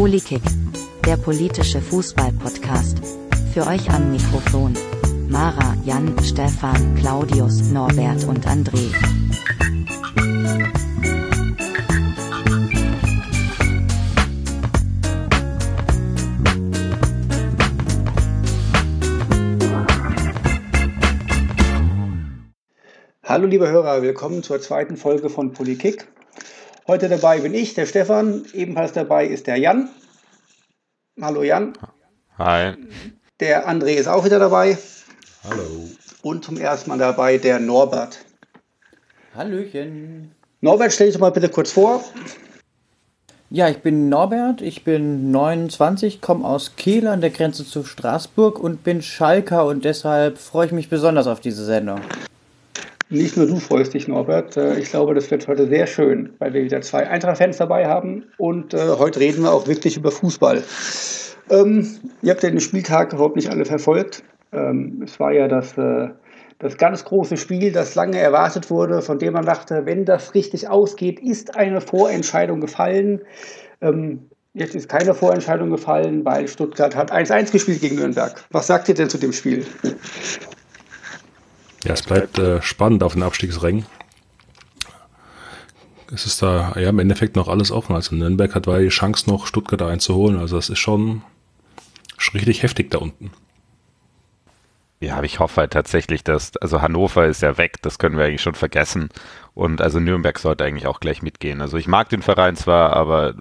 Polikick, der politische Fußball-Podcast. Für euch am Mikrofon. Mara, Jan, Stefan, Claudius, Norbert und André. Hallo liebe Hörer, willkommen zur zweiten Folge von Polikick. Heute dabei bin ich, der Stefan. Ebenfalls dabei ist der Jan. Hallo Jan. Hi. Der André ist auch wieder dabei. Hallo. Und zum ersten Mal dabei der Norbert. Hallöchen. Norbert, stell dich doch mal bitte kurz vor. Ja, ich bin Norbert, ich bin 29, komme aus Kiel an der Grenze zu Straßburg und bin Schalker und deshalb freue ich mich besonders auf diese Sendung. Nicht nur du freust dich, Norbert. Äh, ich glaube, das wird heute sehr schön, weil wir wieder zwei Eintracht-Fans dabei haben. Und äh, heute reden wir auch wirklich über Fußball. Ähm, ihr habt ja den Spieltag überhaupt nicht alle verfolgt. Ähm, es war ja das, äh, das ganz große Spiel, das lange erwartet wurde, von dem man dachte, wenn das richtig ausgeht, ist eine Vorentscheidung gefallen. Ähm, jetzt ist keine Vorentscheidung gefallen, weil Stuttgart hat 1-1 gespielt gegen Nürnberg. Was sagt ihr denn zu dem Spiel? Ja, es bleibt äh, spannend auf den Abstiegsrängen. Es ist da ja im Endeffekt noch alles offen. Also Nürnberg hat die Chance noch Stuttgart einzuholen. Also das ist schon, richtig heftig da unten. Ja, aber ich hoffe halt tatsächlich, dass, also Hannover ist ja weg, das können wir eigentlich schon vergessen. Und also Nürnberg sollte eigentlich auch gleich mitgehen. Also ich mag den Verein zwar, aber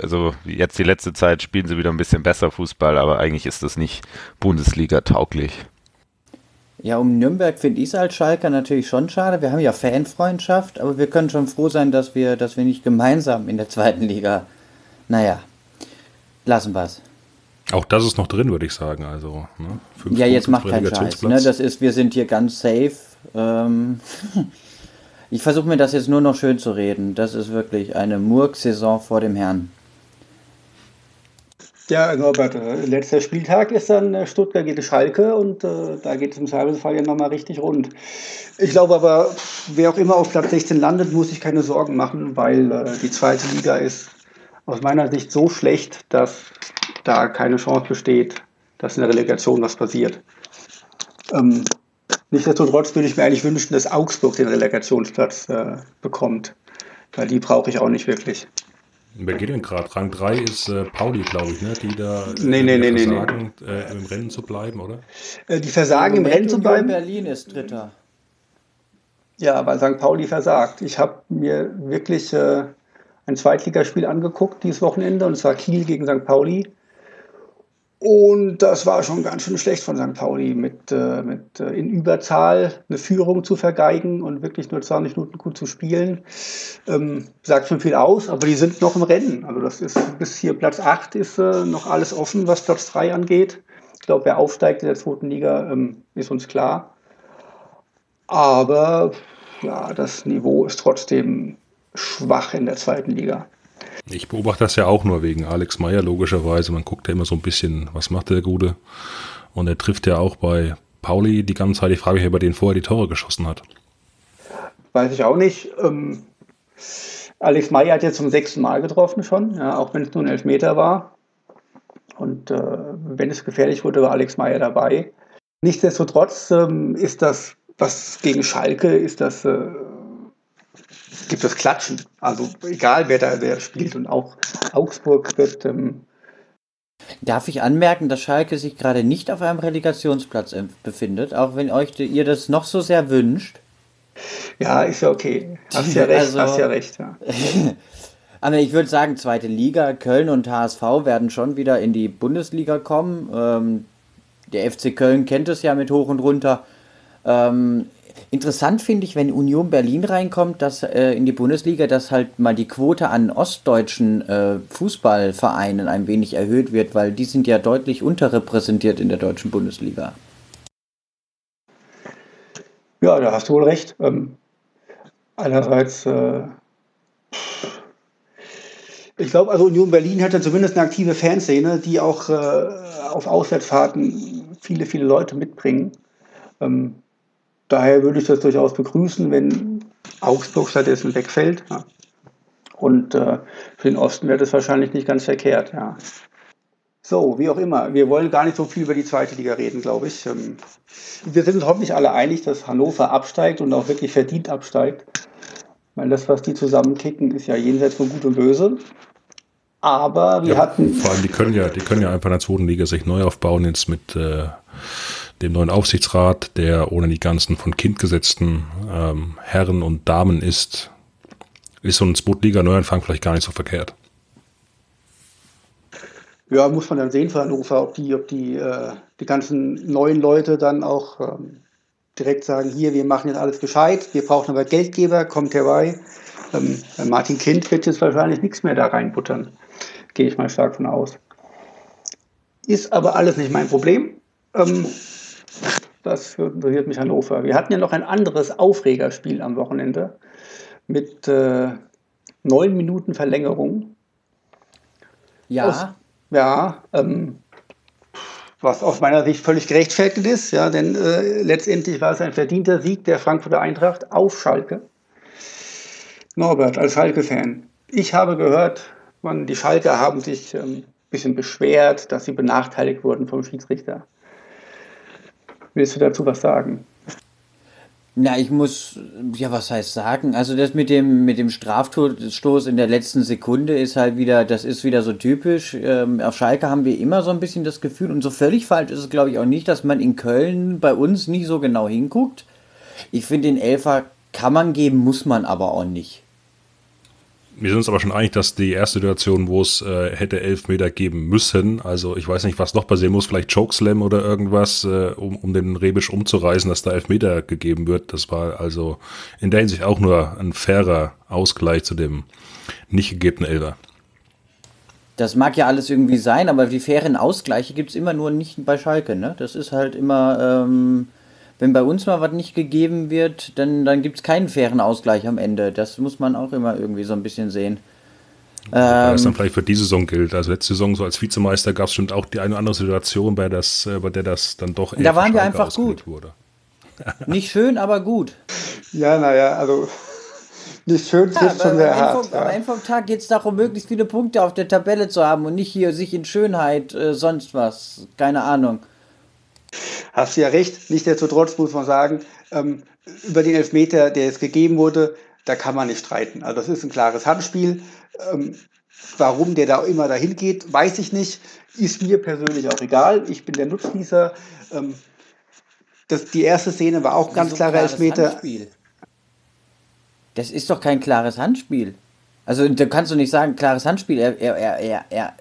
also jetzt die letzte Zeit spielen sie wieder ein bisschen besser Fußball, aber eigentlich ist das nicht Bundesliga tauglich. Ja, um Nürnberg finde ich es als Schalker natürlich schon schade. Wir haben ja Fanfreundschaft, aber wir können schon froh sein, dass wir, dass wir nicht gemeinsam in der zweiten Liga. Naja, lassen wir es. Auch das ist noch drin, würde ich sagen. Also, ne, ja, jetzt macht keinen Scheiß. Ne? Das ist, wir sind hier ganz safe. Ähm, ich versuche mir das jetzt nur noch schön zu reden. Das ist wirklich eine Murk-Saison vor dem Herrn. Ja, Norbert, äh, letzter Spieltag ist dann äh, Stuttgart gegen Schalke und äh, da geht es im Zweifelsfall ja nochmal richtig rund. Ich glaube aber, wer auch immer auf Platz 16 landet, muss sich keine Sorgen machen, weil äh, die zweite Liga ist aus meiner Sicht so schlecht, dass da keine Chance besteht, dass in der Relegation was passiert. Ähm, nichtsdestotrotz würde ich mir eigentlich wünschen, dass Augsburg den Relegationsplatz äh, bekommt, weil die brauche ich auch nicht wirklich. Wer geht denn gerade? Rang 3 ist äh, Pauli, glaube ich, ne? die da nee, nee, nee, versagen, nee. Äh, im Rennen zu bleiben, oder? Äh, die versagen im, im Rennen zu bleiben. Berlin ist Dritter. Ja, weil St. Pauli versagt. Ich habe mir wirklich äh, ein Zweitligaspiel angeguckt dieses Wochenende und zwar Kiel gegen St. Pauli. Und das war schon ganz schön schlecht von St. Pauli, mit, äh, mit äh, in Überzahl eine Führung zu vergeigen und wirklich nur 20 Minuten gut zu spielen. Ähm, sagt schon viel aus, aber die sind noch im Rennen. Also das ist bis hier Platz 8 ist äh, noch alles offen, was Platz 3 angeht. Ich glaube, wer aufsteigt in der zweiten Liga, ähm, ist uns klar. Aber ja, das Niveau ist trotzdem schwach in der zweiten Liga. Ich beobachte das ja auch nur wegen Alex Meyer, logischerweise. Man guckt ja immer so ein bisschen, was macht der Gute. Und er trifft ja auch bei Pauli die ganze Zeit. Ich frage mich, ob er den vorher die Tore geschossen hat. Weiß ich auch nicht. Ähm, Alex Meyer hat jetzt zum sechsten Mal getroffen schon, ja, auch wenn es nur ein Elfmeter war. Und äh, wenn es gefährlich wurde, war Alex Meyer dabei. Nichtsdestotrotz ähm, ist das, was gegen Schalke, ist das äh, gibt es Klatschen. Also egal, wer da wer spielt. Und auch Augsburg wird. Ähm Darf ich anmerken, dass Schalke sich gerade nicht auf einem Relegationsplatz befindet, auch wenn euch ihr das noch so sehr wünscht? Ja, ist ja okay. Hast ja recht, also, hast ja recht. Ja. Aber ich würde sagen, zweite Liga, Köln und HSV werden schon wieder in die Bundesliga kommen. Ähm, der FC Köln kennt es ja mit hoch und runter. Ähm, Interessant finde ich, wenn Union Berlin reinkommt, dass äh, in die Bundesliga, dass halt mal die Quote an ostdeutschen äh, Fußballvereinen ein wenig erhöht wird, weil die sind ja deutlich unterrepräsentiert in der deutschen Bundesliga. Ja, da hast du wohl recht. Ähm, einerseits, äh, ich glaube, also Union Berlin hat ja zumindest eine aktive Fanszene, die auch äh, auf Auswärtsfahrten viele, viele Leute mitbringen. Ähm, Daher würde ich das durchaus begrüßen, wenn Augsburg stattdessen wegfällt. Ja. Und äh, für den Osten wäre das wahrscheinlich nicht ganz verkehrt, ja. So, wie auch immer. Wir wollen gar nicht so viel über die zweite Liga reden, glaube ich. Ähm, wir sind uns hoffentlich alle einig, dass Hannover absteigt und auch wirklich verdient absteigt. Weil das, was die zusammenkicken, ist ja jenseits von Gut und Böse. Aber wir ja, hatten. Vor allem, die können ja, die können ja einfach in der zweiten Liga sich neu aufbauen, jetzt mit äh, dem neuen Aufsichtsrat, der ohne die ganzen von Kind gesetzten ähm, Herren und Damen ist, ist so ein Zweitliga-Neuanfang vielleicht gar nicht so verkehrt. Ja, muss man dann sehen für Hannover, ob die, ob die, äh, die ganzen neuen Leute dann auch ähm, direkt sagen, hier, wir machen jetzt alles gescheit, wir brauchen aber Geldgeber, kommt herbei. Ähm, Martin Kind wird jetzt wahrscheinlich nichts mehr da reinbuttern. Gehe ich mal stark von aus. Ist aber alles nicht mein Problem. Ähm, das interessiert mich Hannover. Wir hatten ja noch ein anderes Aufregerspiel am Wochenende mit äh, neun Minuten Verlängerung. Ja. Aus, ja, ähm, was aus meiner Sicht völlig gerechtfertigt ist, ja, denn äh, letztendlich war es ein verdienter Sieg der Frankfurter Eintracht auf Schalke. Norbert, als Schalke-Fan, ich habe gehört, man, die Schalke haben sich ein ähm, bisschen beschwert, dass sie benachteiligt wurden vom Schiedsrichter. Willst du dazu was sagen? Na, ich muss, ja, was heißt sagen? Also das mit dem, mit dem Strafstoß in der letzten Sekunde ist halt wieder, das ist wieder so typisch. Ähm, auf Schalke haben wir immer so ein bisschen das Gefühl, und so völlig falsch ist es, glaube ich, auch nicht, dass man in Köln bei uns nicht so genau hinguckt. Ich finde, den Elfer kann man geben, muss man aber auch nicht. Wir sind uns aber schon einig, dass die erste Situation, wo es äh, hätte elf Meter geben müssen, also ich weiß nicht, was noch passieren muss, vielleicht Chokeslam oder irgendwas, äh, um, um den Rebisch umzureißen, dass da elf Meter gegeben wird. Das war also in der Hinsicht auch nur ein fairer Ausgleich zu dem nicht gegebenen Elfer. Das mag ja alles irgendwie sein, aber die fairen Ausgleiche gibt es immer nur nicht bei Schalke. Ne? Das ist halt immer... Ähm wenn bei uns mal was nicht gegeben wird, dann, dann gibt es keinen fairen Ausgleich am Ende. Das muss man auch immer irgendwie so ein bisschen sehen. Ähm, das dann vielleicht für diese Saison gilt. Also letzte Saison so als Vizemeister gab es bestimmt auch die eine oder andere Situation, bei, das, äh, bei der das dann doch eher Da waren wir einfach gut. Wurde. Nicht schön, aber gut. Ja, naja, also nicht schön ja, schon sehr hart. Vom, ja. Am Ende vom Tag geht es darum, möglichst viele Punkte auf der Tabelle zu haben und nicht hier sich in Schönheit äh, sonst was. Keine Ahnung. Hast du ja recht. Nichtsdestotrotz muss man sagen, ähm, über den Elfmeter, der jetzt gegeben wurde, da kann man nicht streiten. Also das ist ein klares Handspiel. Ähm, warum der da immer dahin geht, weiß ich nicht. Ist mir persönlich auch egal. Ich bin der Nutznießer. Ähm, das, die erste Szene war auch ein ganz klarer Elfmeter. Handspiel. Das ist doch kein klares Handspiel. Also da kannst du nicht sagen, klares Handspiel. Er, er, er, er,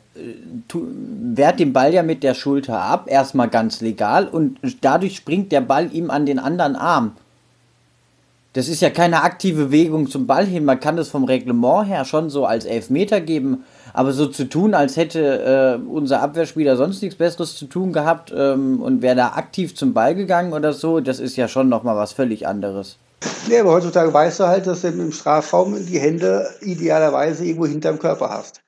wehrt den Ball ja mit der Schulter ab, erstmal ganz legal, und dadurch springt der Ball ihm an den anderen Arm. Das ist ja keine aktive Bewegung zum Ball hin. Man kann das vom Reglement her schon so als Elfmeter geben, aber so zu tun, als hätte äh, unser Abwehrspieler sonst nichts Besseres zu tun gehabt ähm, und wäre da aktiv zum Ball gegangen oder so, das ist ja schon nochmal was völlig anderes. Ja, aber heutzutage weißt du halt, dass du im Strafraum die Hände idealerweise irgendwo hinterm Körper hast.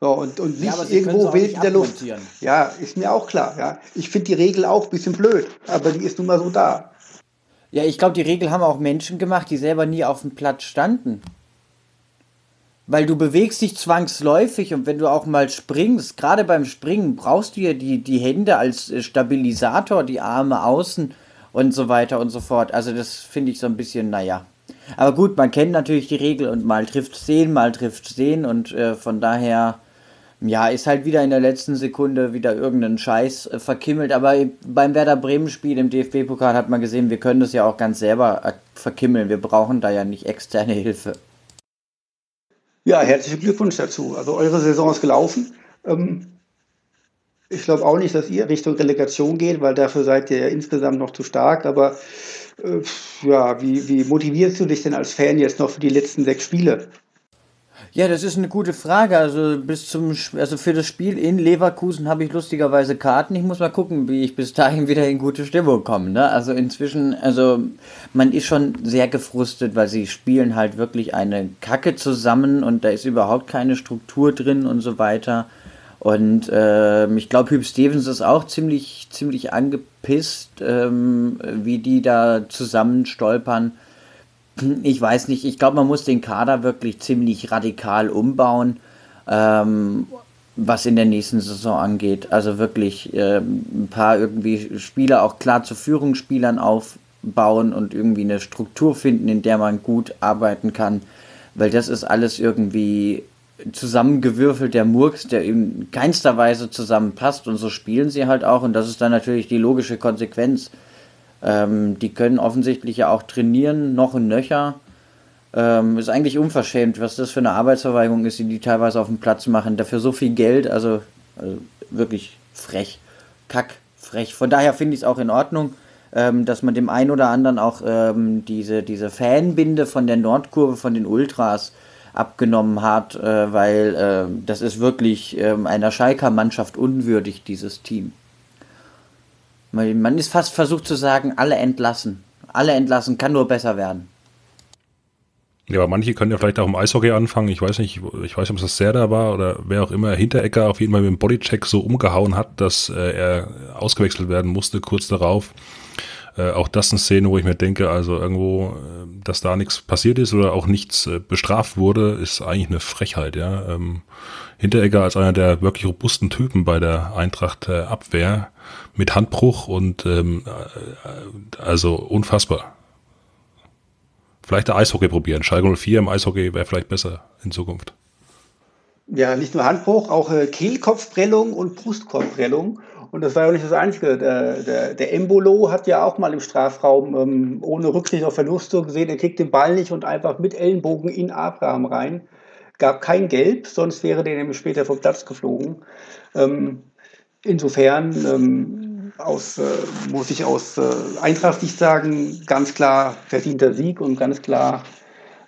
So, und, und nicht ja, irgendwo wild in der Luft. Ja, ist mir auch klar. Ja. Ich finde die Regel auch ein bisschen blöd, aber die ist nun mal so da. Ja, ich glaube, die Regel haben auch Menschen gemacht, die selber nie auf dem Platz standen. Weil du bewegst dich zwangsläufig und wenn du auch mal springst, gerade beim Springen brauchst du ja die, die Hände als äh, Stabilisator, die Arme außen und so weiter und so fort. Also das finde ich so ein bisschen, naja. Aber gut, man kennt natürlich die Regel und mal trifft sehen, mal trifft sehen und äh, von daher ja, ist halt wieder in der letzten Sekunde wieder irgendein Scheiß äh, verkimmelt. Aber beim Werder Bremen-Spiel im DFB-Pokal hat man gesehen, wir können das ja auch ganz selber äh, verkimmeln. Wir brauchen da ja nicht externe Hilfe. Ja, herzlichen Glückwunsch dazu. Also eure Saison ist gelaufen. Ähm, ich glaube auch nicht, dass ihr Richtung Relegation geht, weil dafür seid ihr ja insgesamt noch zu stark. Aber äh, ja, wie, wie motivierst du dich denn als Fan jetzt noch für die letzten sechs Spiele? Ja, das ist eine gute Frage. Also bis zum also für das Spiel in Leverkusen habe ich lustigerweise Karten. Ich muss mal gucken, wie ich bis dahin wieder in gute Stimmung komme. Ne? Also inzwischen, also man ist schon sehr gefrustet, weil sie spielen halt wirklich eine Kacke zusammen und da ist überhaupt keine Struktur drin und so weiter. Und äh, ich glaube, Hüb Stevens ist auch ziemlich, ziemlich angepisst, ähm, wie die da zusammen stolpern Ich weiß nicht, ich glaube, man muss den Kader wirklich ziemlich radikal umbauen, ähm, was in der nächsten Saison angeht. Also wirklich ähm, ein paar irgendwie Spieler auch klar zu Führungsspielern aufbauen und irgendwie eine Struktur finden, in der man gut arbeiten kann. Weil das ist alles irgendwie zusammengewürfelt, der Murks, der in keinster Weise zusammenpasst und so spielen sie halt auch und das ist dann natürlich die logische Konsequenz. Ähm, die können offensichtlich ja auch trainieren, noch und nöcher. Ähm, ist eigentlich unverschämt, was das für eine Arbeitsverweigerung ist, die die teilweise auf dem Platz machen. Dafür so viel Geld, also, also wirklich frech, kack, frech. Von daher finde ich es auch in Ordnung, ähm, dass man dem einen oder anderen auch ähm, diese, diese Fanbinde von der Nordkurve, von den Ultras, abgenommen hat, äh, weil äh, das ist wirklich äh, einer Schalker Mannschaft unwürdig, dieses Team. Man ist fast versucht zu sagen, alle entlassen. Alle entlassen, kann nur besser werden. Ja, aber manche können ja vielleicht auch im Eishockey anfangen. Ich weiß nicht, ich weiß nicht, ob es das Serda war oder wer auch immer Hinterecker auf jeden Fall mit dem Bodycheck so umgehauen hat, dass äh, er ausgewechselt werden musste kurz darauf. Äh, auch das eine Szene, wo ich mir denke, also irgendwo, äh, dass da nichts passiert ist oder auch nichts äh, bestraft wurde, ist eigentlich eine Frechheit, ja. Ähm, Hinteregger als einer der wirklich robusten Typen bei der Eintracht äh, Abwehr mit Handbruch und ähm, äh, also unfassbar. Vielleicht der Eishockey probieren. Schalke 04 im Eishockey wäre vielleicht besser in Zukunft. Ja, nicht nur Handbruch, auch äh, Kehlkopfprellung und Brustkorbprellung. Und das war ja nicht das Einzige. Der, der, der Embolo hat ja auch mal im Strafraum ähm, ohne Rücksicht auf Verluste gesehen, er kriegt den Ball nicht und einfach mit Ellenbogen in Abraham rein. Gab kein Gelb, sonst wäre der nämlich später vom Platz geflogen. Ähm, insofern ähm, aus, äh, muss ich aus äh, Eintracht nicht sagen, ganz klar verdienter Sieg und ganz klar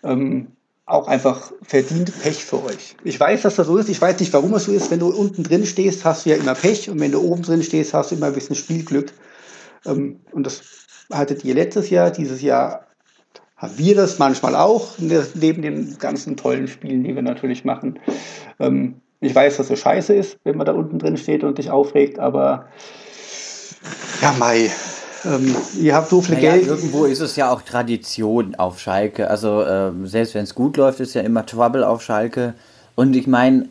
ähm, auch einfach verdient Pech für euch. Ich weiß, dass das so ist. Ich weiß nicht, warum es so ist. Wenn du unten drin stehst, hast du ja immer Pech. Und wenn du oben drin stehst, hast du immer ein bisschen Spielglück. Ähm, und das hattet ihr letztes Jahr. Dieses Jahr haben wir das manchmal auch, neben den ganzen tollen Spielen, die wir natürlich machen. Ähm, ich weiß, dass es scheiße ist, wenn man da unten drin steht und sich aufregt, aber ja, Mai, ähm, ihr habt so viel naja, Geld. Irgendwo ist es ja auch Tradition auf Schalke. Also ähm, selbst wenn es gut läuft, ist ja immer Trouble auf Schalke. Und ich meine,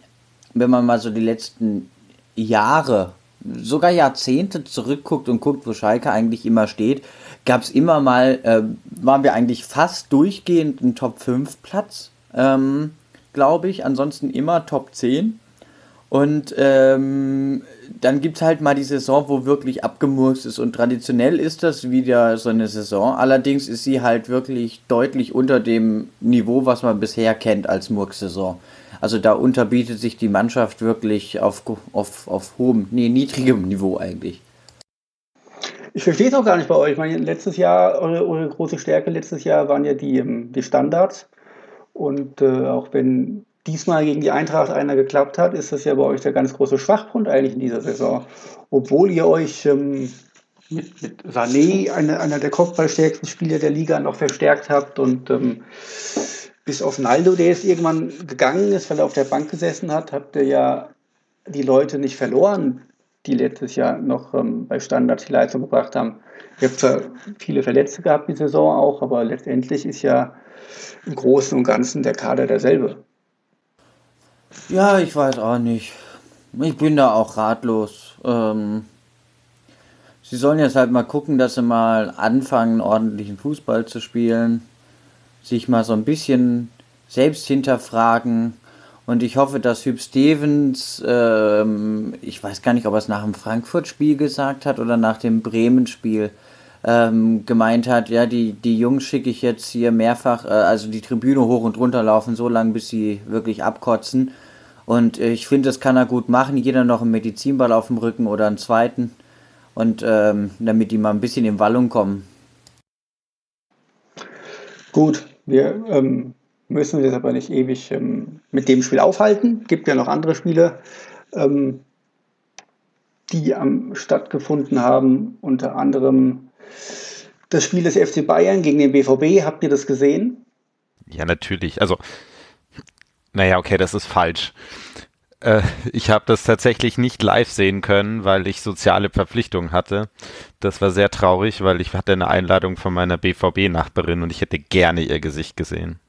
wenn man mal so die letzten Jahre, sogar Jahrzehnte zurückguckt und guckt, wo Schalke eigentlich immer steht, gab es immer mal, äh, waren wir eigentlich fast durchgehend ein Top 5 Platz, ähm, glaube ich. Ansonsten immer Top 10. Und ähm, dann gibt es halt mal die Saison, wo wirklich abgemurkst ist. Und traditionell ist das wieder so eine Saison. Allerdings ist sie halt wirklich deutlich unter dem Niveau, was man bisher kennt als Murks-Saison. Also da unterbietet sich die Mannschaft wirklich auf, auf, auf hohem, nee, niedrigem Niveau eigentlich. Ich verstehe es auch gar nicht bei euch. Ich meine, letztes Jahr, eure, eure große Stärke letztes Jahr waren ja die, ähm, die Standards. Und äh, auch wenn diesmal gegen die Eintracht einer geklappt hat, ist das ja bei euch der ganz große Schwachpunkt eigentlich in dieser Saison. Obwohl ihr euch ähm, mit, mit Sané, eine, einer der kopfballstärksten Spieler der Liga, noch verstärkt habt und ähm, bis auf Naldo, der jetzt irgendwann gegangen ist, weil er auf der Bank gesessen hat, habt ihr ja die Leute nicht verloren, die letztes Jahr noch ähm, bei Standards die Leistung gebracht haben. Ihr habt zwar viele Verletzte gehabt die Saison auch, aber letztendlich ist ja im Großen und Ganzen der Kader derselbe. Ja, ich weiß auch nicht. Ich bin da auch ratlos. Ähm, sie sollen jetzt halt mal gucken, dass sie mal anfangen, ordentlichen Fußball zu spielen. Sich mal so ein bisschen selbst hinterfragen. Und ich hoffe, dass Hüb Stevens, ähm, ich weiß gar nicht, ob er es nach dem Frankfurt-Spiel gesagt hat oder nach dem Bremen-Spiel, ähm, gemeint hat, ja, die, die Jungs schicke ich jetzt hier mehrfach, äh, also die Tribüne hoch und runter laufen, so lange, bis sie wirklich abkotzen. Und äh, ich finde, das kann er gut machen. Jeder noch einen Medizinball auf dem Rücken oder einen zweiten. Und ähm, damit die mal ein bisschen in Wallung kommen. Gut, wir ähm, müssen uns jetzt aber nicht ewig ähm, mit dem Spiel aufhalten. Gibt ja noch andere Spiele, ähm, die am stattgefunden haben. Unter anderem das Spiel des FC Bayern gegen den BVB. Habt ihr das gesehen? Ja, natürlich. Also naja, okay, das ist falsch. Äh, ich habe das tatsächlich nicht live sehen können, weil ich soziale Verpflichtungen hatte. Das war sehr traurig, weil ich hatte eine Einladung von meiner BVB-Nachbarin und ich hätte gerne ihr Gesicht gesehen.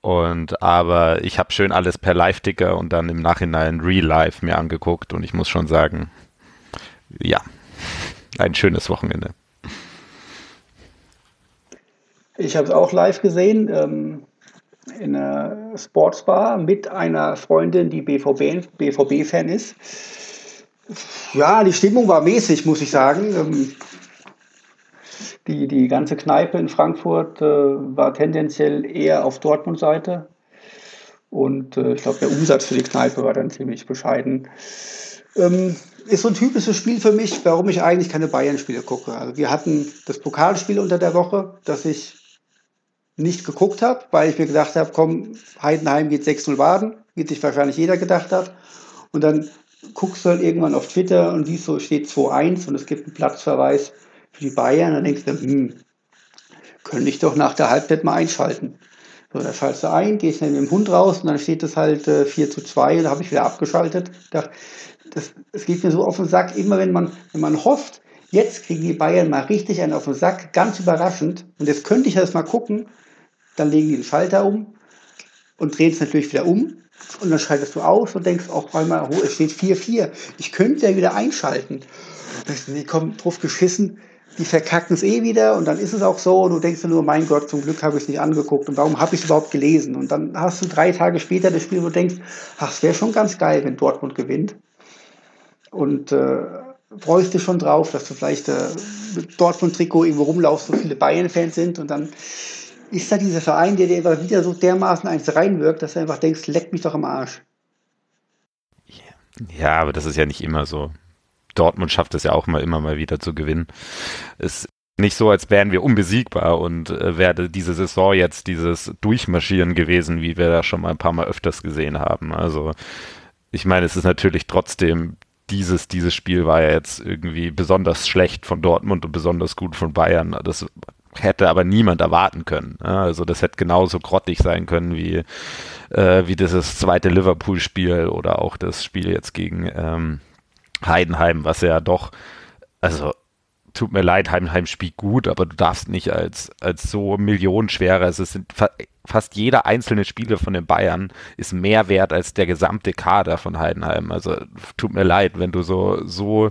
Und aber ich habe schön alles per Live-Ticker und dann im Nachhinein Real Life mir angeguckt und ich muss schon sagen, ja, ein schönes Wochenende. Ich habe es auch live gesehen ähm, in einer Sportsbar mit einer Freundin, die BVB-Fan BVB ist. Ja, die Stimmung war mäßig, muss ich sagen. Ähm, die, die ganze Kneipe in Frankfurt äh, war tendenziell eher auf Dortmund-Seite. Und äh, ich glaube, der Umsatz für die Kneipe war dann ziemlich bescheiden. Ähm, ist so ein typisches Spiel für mich, warum ich eigentlich keine Bayern-Spiele gucke. Also wir hatten das Pokalspiel unter der Woche, das ich nicht geguckt habe, weil ich mir gedacht habe, komm, Heidenheim geht 6-0 Baden, wie sich wahrscheinlich jeder gedacht hat. Und dann guckst du halt irgendwann auf Twitter und siehst so, steht 2-1 und es gibt einen Platzverweis für die Bayern. Dann denkst du, hm, könnte ich doch nach der Halbzeit mal einschalten. So, da schaltest du ein, gehst dann mit dem Hund raus und dann steht es halt äh, 4 zu 2 und da habe ich wieder abgeschaltet. Das, das, das geht mir so auf den Sack, immer wenn man, wenn man hofft, jetzt kriegen die Bayern mal richtig einen auf den Sack, ganz überraschend. Und jetzt könnte ich das mal gucken, dann legen die den Schalter um und drehen es natürlich wieder um. Und dann schaltest du aus und denkst auch einmal, oh, es steht 4-4. Ich könnte ja wieder einschalten. Die kommen drauf geschissen, die verkacken es eh wieder und dann ist es auch so und du denkst dir nur, mein Gott, zum Glück habe ich es nicht angeguckt und warum habe ich es überhaupt gelesen? Und dann hast du drei Tage später das Spiel, wo du denkst, ach, es wäre schon ganz geil, wenn Dortmund gewinnt. Und äh, freust dich schon drauf, dass du vielleicht äh, mit Dortmund-Trikot irgendwo rumlaufst, wo viele Bayern-Fans sind und dann ist da dieser Verein, der dir immer wieder so dermaßen eins reinwirkt, dass du einfach denkst, leck mich doch am Arsch. Ja, aber das ist ja nicht immer so. Dortmund schafft es ja auch mal immer mal wieder zu gewinnen. Es ist nicht so, als wären wir unbesiegbar und äh, wäre diese Saison jetzt dieses Durchmarschieren gewesen, wie wir da schon mal ein paar Mal öfters gesehen haben. Also ich meine, es ist natürlich trotzdem dieses, dieses Spiel war ja jetzt irgendwie besonders schlecht von Dortmund und besonders gut von Bayern. Das hätte aber niemand erwarten können. Also das hätte genauso grottig sein können wie, äh, wie dieses zweite Liverpool-Spiel oder auch das Spiel jetzt gegen ähm, Heidenheim, was ja doch, also tut mir leid, Heidenheim spielt gut, aber du darfst nicht als, als so millionenschwerer, also es sind fast jeder einzelne Spieler von den Bayern ist mehr wert als der gesamte Kader von Heidenheim. Also tut mir leid, wenn du so, so,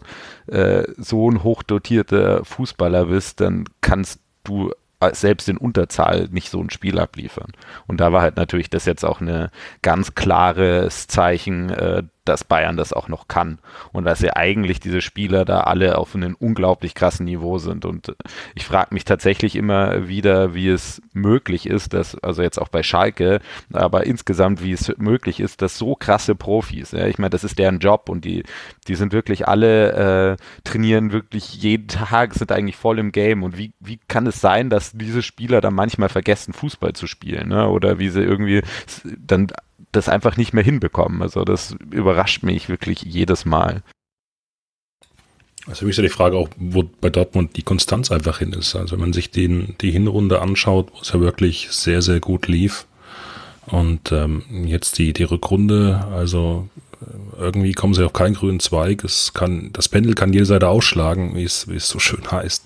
äh, so ein hochdotierter Fußballer bist, dann kannst du selbst in Unterzahl nicht so ein Spiel abliefern. Und da war halt natürlich das jetzt auch ein ganz klares Zeichen, äh, dass Bayern das auch noch kann und dass ja eigentlich diese Spieler da alle auf einem unglaublich krassen Niveau sind. Und ich frage mich tatsächlich immer wieder, wie es möglich ist, dass, also jetzt auch bei Schalke, aber insgesamt, wie es möglich ist, dass so krasse Profis, ja, ich meine, das ist deren Job und die, die sind wirklich alle, äh, trainieren wirklich jeden Tag, sind eigentlich voll im Game. Und wie, wie kann es sein, dass diese Spieler dann manchmal vergessen, Fußball zu spielen, ne? Oder wie sie irgendwie dann das einfach nicht mehr hinbekommen. Also das überrascht mich wirklich jedes Mal. Also mich ist ja die Frage auch, wo bei Dortmund die Konstanz einfach hin ist. Also wenn man sich den, die Hinrunde anschaut, wo es ja wirklich sehr, sehr gut lief. Und ähm, jetzt die, die Rückrunde, also äh, irgendwie kommen sie auf keinen grünen Zweig. Es kann, das Pendel kann jede Seite ausschlagen, wie es, wie es so schön heißt.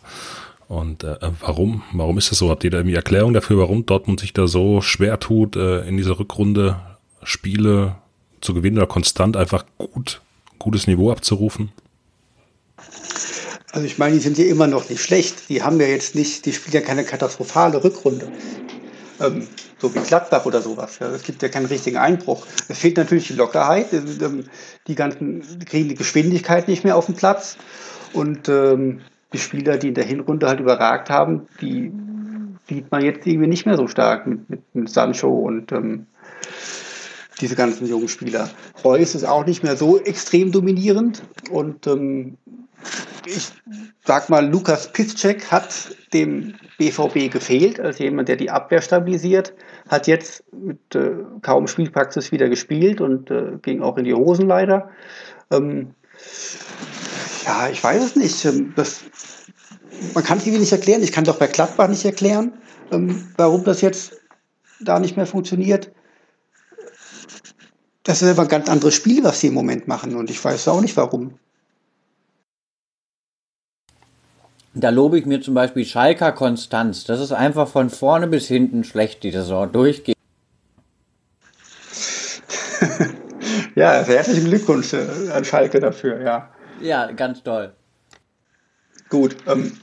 Und äh, warum? Warum ist das so? Habt ihr da irgendwie Erklärung dafür, warum Dortmund sich da so schwer tut, äh, in dieser Rückrunde Spiele zu gewinnen oder konstant einfach gut, gutes Niveau abzurufen? Also ich meine, die sind ja immer noch nicht schlecht. Die haben ja jetzt nicht, die spielen ja keine katastrophale Rückrunde. Ähm, so wie Gladbach oder sowas. Ja. Es gibt ja keinen richtigen Einbruch. Es fehlt natürlich die Lockerheit. Ähm, die ganzen kriegen die Geschwindigkeit nicht mehr auf den Platz. Und ähm, die Spieler, die in der Hinrunde halt überragt haben, die sieht man jetzt irgendwie nicht mehr so stark mit, mit, mit Sancho und ähm, diese ganzen jungen Spieler. Reus ist auch nicht mehr so extrem dominierend und ähm, ich sag mal, Lukas Piszczek hat dem BVB gefehlt, als jemand, der die Abwehr stabilisiert, hat jetzt mit äh, kaum Spielpraxis wieder gespielt und äh, ging auch in die Hosen leider. Ähm, ja, ich weiß es nicht. Ähm, das, man kann es irgendwie nicht erklären. Ich kann doch bei Gladbach nicht erklären, ähm, warum das jetzt da nicht mehr funktioniert das ist aber ein ganz anderes Spiel, was sie im Moment machen und ich weiß auch nicht warum. Da lobe ich mir zum Beispiel Schalker Konstanz. Das ist einfach von vorne bis hinten schlecht, die Saison durchgeht. ja, herzlichen Glückwunsch äh, an Schalke dafür, ja. Ja, ganz toll. Gut, ähm,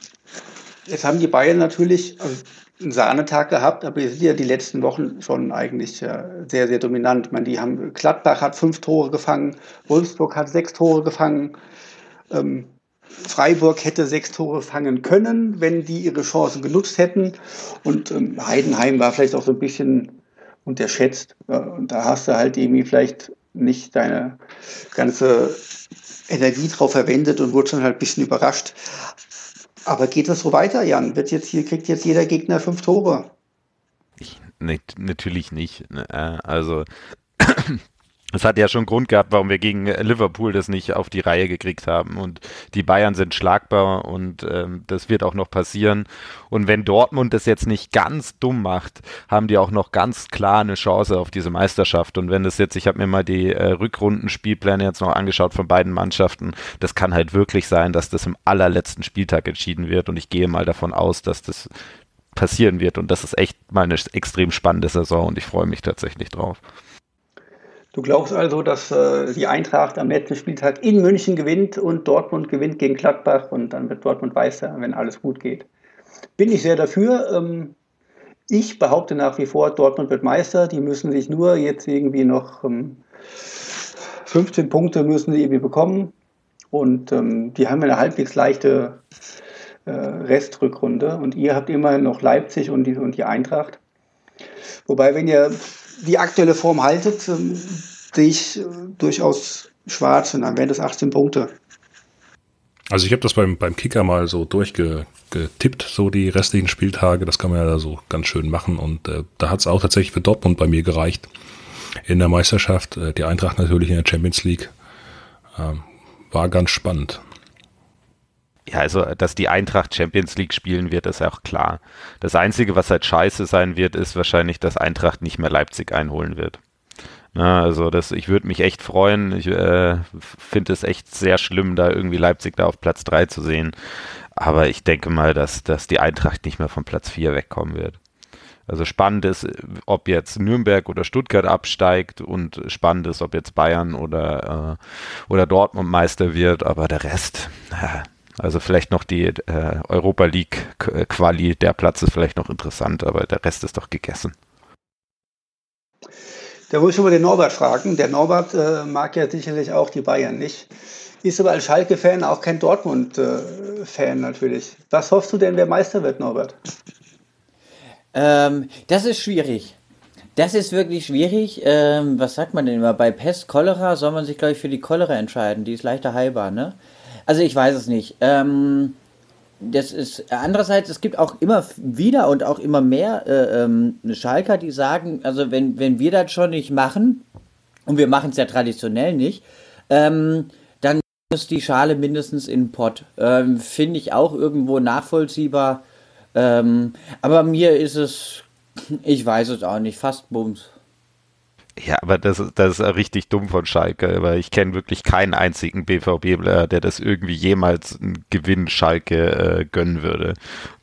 jetzt haben die Bayern natürlich also, einen Sahnetag gehabt, aber die sind ja die letzten Wochen schon eigentlich äh, sehr, sehr dominant. Ich meine, die haben, Gladbach hat fünf Tore gefangen, Wolfsburg hat sechs Tore gefangen. Ähm, Freiburg hätte sechs Tore fangen können, wenn die ihre Chancen genutzt hätten. Und ähm, Heidenheim war vielleicht auch so ein bisschen unterschätzt. Und da hast du halt irgendwie vielleicht nicht deine ganze Energie drauf verwendet und wurde schon halt ein bisschen überrascht. Aber geht das so weiter, Jan? Wird jetzt hier, kriegt jetzt jeder Gegner fünf Tore? Ich, ne, natürlich nicht. Ne, also es hat ja schon Grund gehabt, warum wir gegen Liverpool das nicht auf die Reihe gekriegt haben. Und die Bayern sind schlagbar und ähm, das wird auch noch passieren. Und wenn Dortmund das jetzt nicht ganz dumm macht, haben die auch noch ganz klar eine Chance auf diese Meisterschaft. Und wenn das jetzt, ich habe mir mal die äh, Rückrundenspielpläne jetzt noch angeschaut von beiden Mannschaften, das kann halt wirklich sein, dass das im allerletzten Spieltag entschieden wird. Und ich gehe mal davon aus, dass das passieren wird. Und das ist echt mal eine extrem spannende Saison und ich freue mich tatsächlich drauf. Du glaubst also, dass äh, die Eintracht am letzten Spieltag in München gewinnt und Dortmund gewinnt gegen Gladbach und dann wird Dortmund Meister, wenn alles gut geht. Bin ich sehr dafür. Ähm, ich behaupte nach wie vor, Dortmund wird Meister. Die müssen sich nur jetzt irgendwie noch ähm, 15 Punkte müssen sie irgendwie bekommen. Und ähm, die haben eine halbwegs leichte äh, Restrückrunde. Und ihr habt immerhin noch Leipzig und die, und die Eintracht. Wobei, wenn ihr die aktuelle Form haltet, ähm, sehe ich äh, durchaus schwarz und dann wären das 18 Punkte. Also ich habe das beim, beim Kicker mal so durchgetippt, so die restlichen Spieltage. Das kann man ja da so ganz schön machen. Und äh, da hat es auch tatsächlich für Dortmund bei mir gereicht. In der Meisterschaft, äh, die Eintracht natürlich in der Champions League. Ähm, war ganz spannend. Ja, also, dass die Eintracht Champions League spielen wird, ist ja auch klar. Das Einzige, was halt scheiße sein wird, ist wahrscheinlich, dass Eintracht nicht mehr Leipzig einholen wird. Na, also das, ich würde mich echt freuen. Ich äh, finde es echt sehr schlimm, da irgendwie Leipzig da auf Platz 3 zu sehen. Aber ich denke mal, dass, dass die Eintracht nicht mehr von Platz 4 wegkommen wird. Also spannend ist, ob jetzt Nürnberg oder Stuttgart absteigt und spannend ist, ob jetzt Bayern oder, äh, oder Dortmund Meister wird, aber der Rest, äh, also vielleicht noch die äh, Europa League Quali, der Platz ist vielleicht noch interessant, aber der Rest ist doch gegessen. Da muss ich mal den Norbert fragen. Der Norbert äh, mag ja sicherlich auch die Bayern nicht. Ist aber als Schalke-Fan auch kein Dortmund-Fan äh, natürlich. Was hoffst du denn, wer Meister wird, Norbert? Ähm, das ist schwierig. Das ist wirklich schwierig. Ähm, was sagt man denn immer? Bei Pest, Cholera soll man sich, glaube ich, für die Cholera entscheiden. Die ist leichter heilbar, ne? Also ich weiß es nicht. Ähm, das ist andererseits, es gibt auch immer wieder und auch immer mehr äh, ähm, Schalker, die sagen, also wenn, wenn wir das schon nicht machen, und wir machen es ja traditionell nicht, ähm, dann muss die Schale mindestens in den Pott. Ähm, Finde ich auch irgendwo nachvollziehbar. Ähm, aber mir ist es, ich weiß es auch nicht, fast Bums. Ja, aber das, das ist richtig dumm von Schalke, weil ich kenne wirklich keinen einzigen BVB-Player, der das irgendwie jemals einen Gewinn Schalke äh, gönnen würde.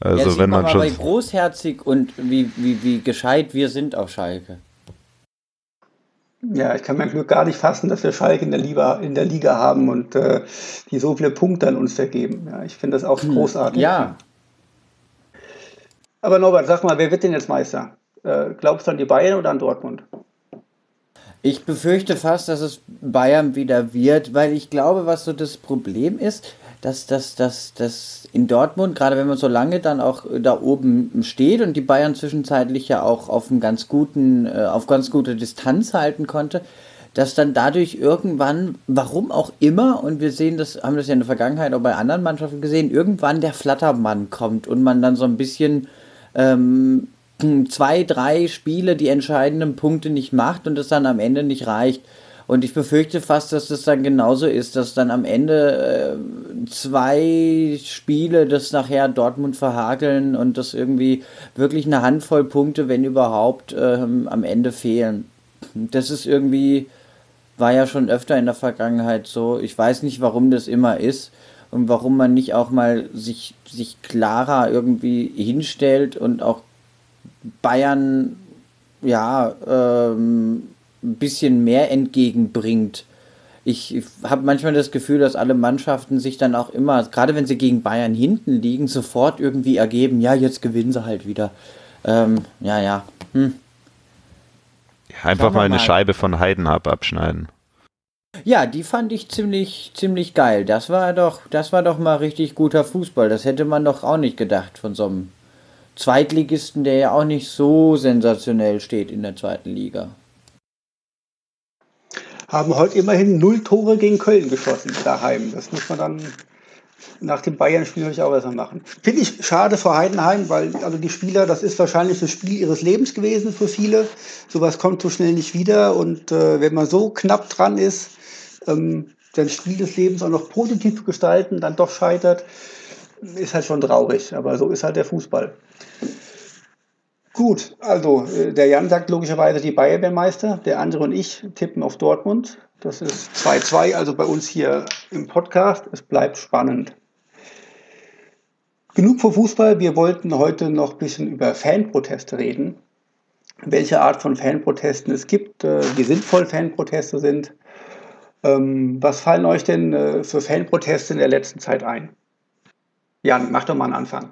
Also ja, wenn man schon. Aber großherzig und wie, wie, wie gescheit wir sind auf Schalke. Ja, ich kann mein Glück gar nicht fassen, dass wir Schalke in der Liga, in der Liga haben und äh, die so viele Punkte an uns vergeben. Ja, ich finde das auch hm, großartig. Ja. Aber Norbert, sag mal, wer wird denn jetzt Meister? Äh, glaubst du an die Bayern oder an Dortmund? Ich befürchte fast, dass es Bayern wieder wird, weil ich glaube, was so das Problem ist, dass das dass, dass in Dortmund, gerade wenn man so lange dann auch da oben steht und die Bayern zwischenzeitlich ja auch auf einem ganz guten, äh, auf ganz gute Distanz halten konnte, dass dann dadurch irgendwann, warum auch immer, und wir sehen das, haben das ja in der Vergangenheit auch bei anderen Mannschaften gesehen, irgendwann der Flattermann kommt und man dann so ein bisschen ähm, zwei, drei Spiele die entscheidenden Punkte nicht macht und es dann am Ende nicht reicht. Und ich befürchte fast, dass das dann genauso ist, dass dann am Ende äh, zwei Spiele das nachher Dortmund verhakeln und das irgendwie wirklich eine Handvoll Punkte, wenn überhaupt, äh, am Ende fehlen. Das ist irgendwie, war ja schon öfter in der Vergangenheit so. Ich weiß nicht, warum das immer ist und warum man nicht auch mal sich, sich klarer irgendwie hinstellt und auch Bayern ja ähm, ein bisschen mehr entgegenbringt. Ich habe manchmal das Gefühl, dass alle Mannschaften sich dann auch immer, gerade wenn sie gegen Bayern hinten liegen, sofort irgendwie ergeben, ja, jetzt gewinnen sie halt wieder. Ähm, ja, ja. Hm. ja einfach mal eine mal. Scheibe von Heidenhab abschneiden. Ja, die fand ich ziemlich, ziemlich geil. Das war doch, das war doch mal richtig guter Fußball. Das hätte man doch auch nicht gedacht von so einem Zweitligisten, der ja auch nicht so sensationell steht in der zweiten Liga. Haben heute immerhin null Tore gegen Köln geschossen daheim. Das muss man dann nach dem Bayern-Spiel natürlich auch besser machen. Finde ich schade für Heidenheim, weil also die Spieler, das ist wahrscheinlich das Spiel ihres Lebens gewesen für viele. Sowas kommt so schnell nicht wieder. Und äh, wenn man so knapp dran ist, ähm, sein Spiel des Lebens auch noch positiv gestalten, dann doch scheitert, ist halt schon traurig. Aber so ist halt der Fußball. Gut, also äh, der Jan sagt logischerweise, die Bayern wären Meister. Der andere und ich tippen auf Dortmund. Das ist 2-2, also bei uns hier im Podcast. Es bleibt spannend. Genug vor Fußball. Wir wollten heute noch ein bisschen über Fanproteste reden. Welche Art von Fanprotesten es gibt, äh, wie sinnvoll Fanproteste sind. Ähm, was fallen euch denn äh, für Fanproteste in der letzten Zeit ein? Jan, mach doch mal einen Anfang.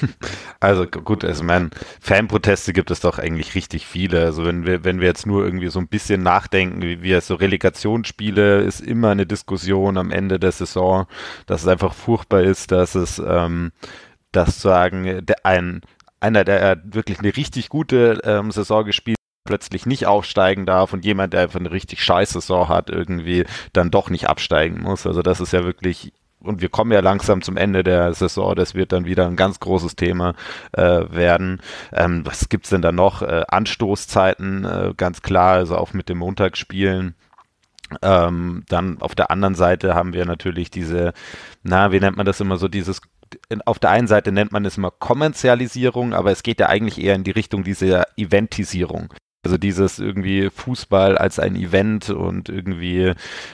Also gut, also man, Fanproteste gibt es doch eigentlich richtig viele. Also wenn wir, wenn wir jetzt nur irgendwie so ein bisschen nachdenken, wie wir so Relegationsspiele ist immer eine Diskussion am Ende der Saison, dass es einfach furchtbar ist, dass es ähm, das sagen, der, ein einer, der wirklich eine richtig gute ähm, Saison gespielt plötzlich nicht aufsteigen darf und jemand, der einfach eine richtig scheiße Saison hat, irgendwie dann doch nicht absteigen muss. Also das ist ja wirklich und wir kommen ja langsam zum Ende der Saison, das wird dann wieder ein ganz großes Thema äh, werden. Ähm, was gibt's denn da noch? Äh, Anstoßzeiten, äh, ganz klar, also auch mit dem Montagsspielen. Ähm, dann auf der anderen Seite haben wir natürlich diese, na, wie nennt man das immer so, dieses auf der einen Seite nennt man es immer Kommerzialisierung, aber es geht ja eigentlich eher in die Richtung dieser Eventisierung. Also dieses irgendwie Fußball als ein Event und irgendwie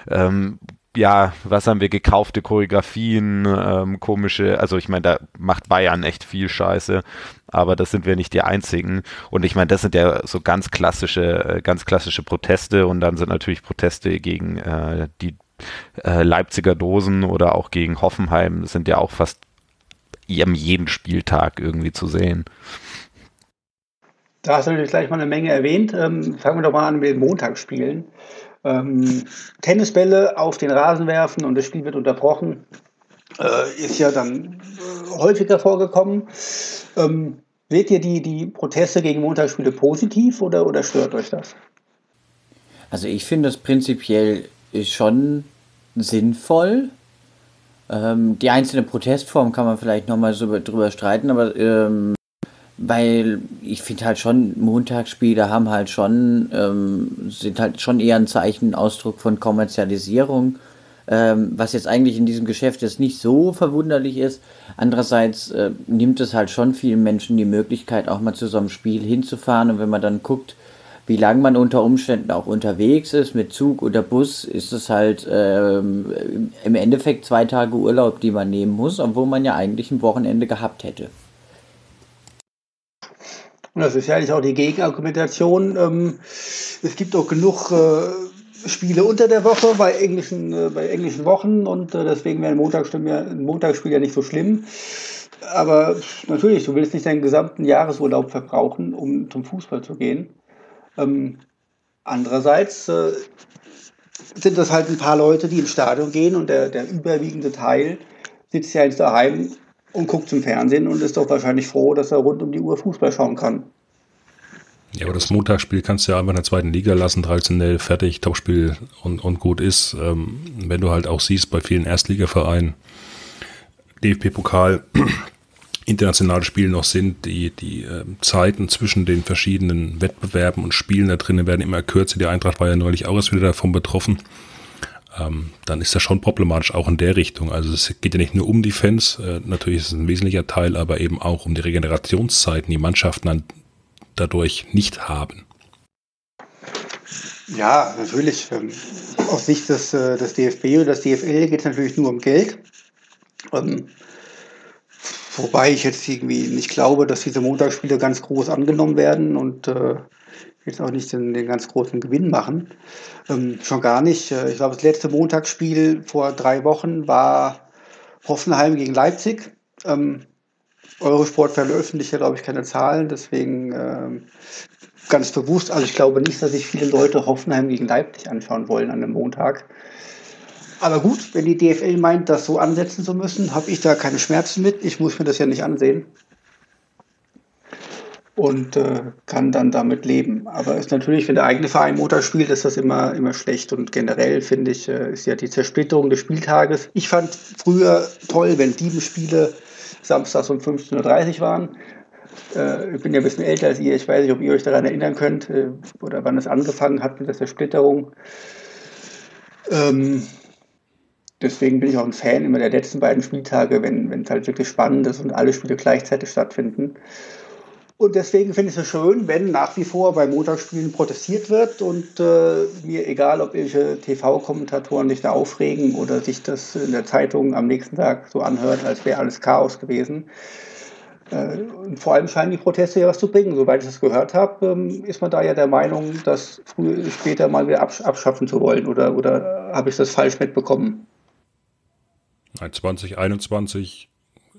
ähm, ja, was haben wir gekaufte Choreografien, ähm, komische, also ich meine, da macht Bayern echt viel Scheiße, aber das sind wir nicht die einzigen. Und ich meine, das sind ja so ganz klassische, äh, ganz klassische Proteste und dann sind natürlich Proteste gegen äh, die äh, Leipziger Dosen oder auch gegen Hoffenheim sind ja auch fast jeden Spieltag irgendwie zu sehen. Da hast du natürlich gleich mal eine Menge erwähnt. Ähm, fangen wir doch mal an mit den Montagsspielen. Ähm, Tennisbälle auf den Rasen werfen und das Spiel wird unterbrochen, äh, ist ja dann äh, häufiger vorgekommen. Ähm, seht ihr die, die Proteste gegen Montagsspiele positiv oder, oder stört euch das? Also ich finde das prinzipiell schon sinnvoll. Ähm, die einzelne Protestform kann man vielleicht nochmal so drüber streiten, aber ähm, weil ich finde halt schon, Montagsspiele haben halt schon, ähm, sind halt schon eher ein Zeichen, Ausdruck von Kommerzialisierung, ähm, was jetzt eigentlich in diesem Geschäft jetzt nicht so verwunderlich ist. Andererseits äh, nimmt es halt schon vielen Menschen die Möglichkeit, auch mal zu so einem Spiel hinzufahren und wenn man dann guckt, wie lange man unter Umständen auch unterwegs ist, mit Zug oder Bus, ist es halt ähm, im Endeffekt zwei Tage Urlaub, die man nehmen muss, obwohl man ja eigentlich ein Wochenende gehabt hätte. Und das ist ja eigentlich auch die Gegenargumentation. Ähm, es gibt auch genug äh, Spiele unter der Woche bei englischen, äh, bei englischen Wochen und äh, deswegen wäre ein Montagsspiel, ja, ein Montagsspiel ja nicht so schlimm. Aber natürlich, du willst nicht deinen gesamten Jahresurlaub verbrauchen, um zum Fußball zu gehen. Ähm, andererseits äh, sind das halt ein paar Leute, die ins Stadion gehen und der, der überwiegende Teil sitzt ja jetzt daheim und guckt zum Fernsehen und ist doch wahrscheinlich froh, dass er rund um die Uhr Fußball schauen kann. Ja, aber das Montagsspiel kannst du ja einfach in der zweiten Liga lassen, traditionell fertig, Topspiel und, und gut ist. Ähm, wenn du halt auch siehst, bei vielen Erstligavereinen, DFB-Pokal, internationale Spiele noch sind, die, die äh, Zeiten zwischen den verschiedenen Wettbewerben und Spielen da drinnen werden immer kürzer. Die Eintracht war ja neulich auch erst wieder davon betroffen ähm, dann ist das schon problematisch, auch in der Richtung. Also es geht ja nicht nur um die Fans, äh, natürlich ist es ein wesentlicher Teil, aber eben auch um die Regenerationszeiten, die Mannschaften dann dadurch nicht haben. Ja, natürlich. Ähm, aus Sicht des, äh, des DFB oder des DFL geht es natürlich nur um Geld. Ähm, wobei ich jetzt irgendwie nicht glaube, dass diese Montagsspiele ganz groß angenommen werden und äh, jetzt auch nicht den, den ganz großen Gewinn machen. Ähm, schon gar nicht. Äh, ich glaube, das letzte Montagsspiel vor drei Wochen war Hoffenheim gegen Leipzig. Ähm, Eurosport veröffentlicht ja, glaube ich, keine Zahlen, deswegen ähm, ganz bewusst. Also ich glaube nicht, dass sich viele Leute Hoffenheim gegen Leipzig anschauen wollen an einem Montag. Aber gut, wenn die DFL meint, das so ansetzen zu müssen, habe ich da keine Schmerzen mit. Ich muss mir das ja nicht ansehen und äh, kann dann damit leben. Aber ist natürlich, wenn der eigene Verein Motor spielt, ist das immer, immer schlecht. Und generell finde ich, äh, ist ja die Zersplitterung des Spieltages. Ich fand früher toll, wenn sieben Spiele samstags um 15.30 Uhr waren. Äh, ich bin ja ein bisschen älter als ihr. Ich weiß nicht, ob ihr euch daran erinnern könnt äh, oder wann es angefangen hat mit der Zersplitterung. Ähm, deswegen bin ich auch ein Fan immer der letzten beiden Spieltage, wenn es halt wirklich spannend ist und alle Spiele gleichzeitig stattfinden. Und deswegen finde ich es schön, wenn nach wie vor bei Montagsspielen protestiert wird und äh, mir egal, ob irgendwelche TV-Kommentatoren sich da aufregen oder sich das in der Zeitung am nächsten Tag so anhört, als wäre alles Chaos gewesen. Äh, und vor allem scheinen die Proteste ja was zu bringen. Soweit ich das gehört habe, ähm, ist man da ja der Meinung, das früher später mal wieder absch abschaffen zu wollen. Oder, oder habe ich das falsch mitbekommen? 2021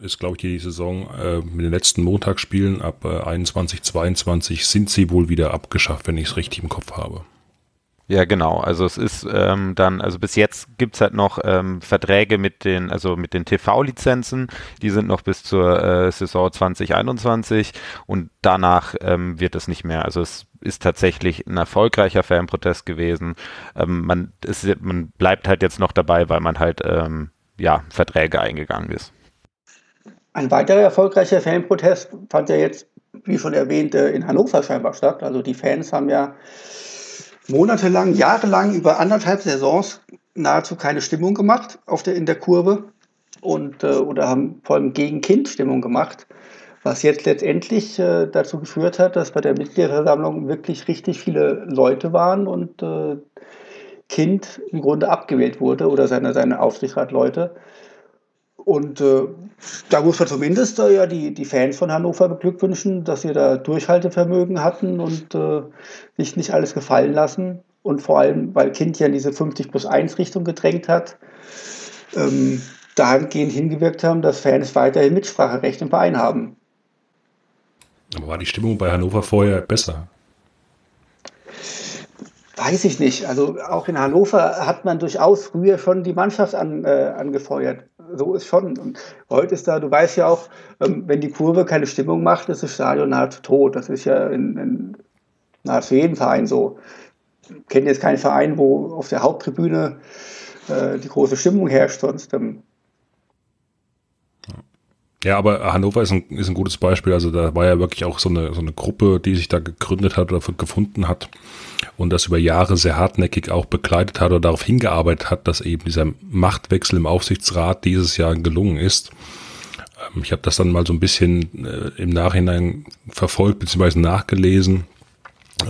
ist, glaube ich, die Saison äh, mit den letzten Montagsspielen ab äh, 21, 22 sind sie wohl wieder abgeschafft, wenn ich es richtig im Kopf habe. Ja, genau. Also es ist ähm, dann, also bis jetzt gibt es halt noch ähm, Verträge mit den, also mit den TV-Lizenzen, die sind noch bis zur äh, Saison 2021 und danach ähm, wird es nicht mehr. Also es ist tatsächlich ein erfolgreicher Fanprotest gewesen. Ähm, man, ist, man bleibt halt jetzt noch dabei, weil man halt ähm, ja, Verträge eingegangen ist. Ein weiterer erfolgreicher Fanprotest fand ja jetzt, wie schon erwähnt, äh, in Hannover scheinbar statt. Also die Fans haben ja monatelang, jahrelang über anderthalb Saisons nahezu keine Stimmung gemacht auf der, in der Kurve und äh, oder haben vor allem gegen Kind Stimmung gemacht, was jetzt letztendlich äh, dazu geführt hat, dass bei der Mitgliederversammlung wirklich richtig viele Leute waren und äh, Kind im Grunde abgewählt wurde oder seine, seine Aufsichtsratleute. Und äh, da muss man zumindest äh, ja die, die Fans von Hannover beglückwünschen, dass sie da Durchhaltevermögen hatten und äh, sich nicht alles gefallen lassen. Und vor allem, weil Kind ja in diese 50 plus 1 Richtung gedrängt hat, ähm, dahingehend hingewirkt haben, dass Fans weiterhin Mitspracherecht im Verein haben. Aber war die Stimmung bei Hannover vorher besser? Weiß ich nicht. Also auch in Hannover hat man durchaus früher schon die Mannschaft an, äh, angefeuert so ist schon. Und heute ist da, du weißt ja auch, ähm, wenn die Kurve keine Stimmung macht, ist das Stadion nahezu tot. Das ist ja in, in nahezu jedem Verein so. Ich kenne jetzt keinen Verein, wo auf der Haupttribüne äh, die große Stimmung herrscht, sonst. Ähm, ja, aber Hannover ist ein, ist ein gutes Beispiel. Also da war ja wirklich auch so eine, so eine Gruppe, die sich da gegründet hat oder gefunden hat und das über Jahre sehr hartnäckig auch begleitet hat oder darauf hingearbeitet hat, dass eben dieser Machtwechsel im Aufsichtsrat dieses Jahr gelungen ist. Ähm, ich habe das dann mal so ein bisschen äh, im Nachhinein verfolgt bzw. nachgelesen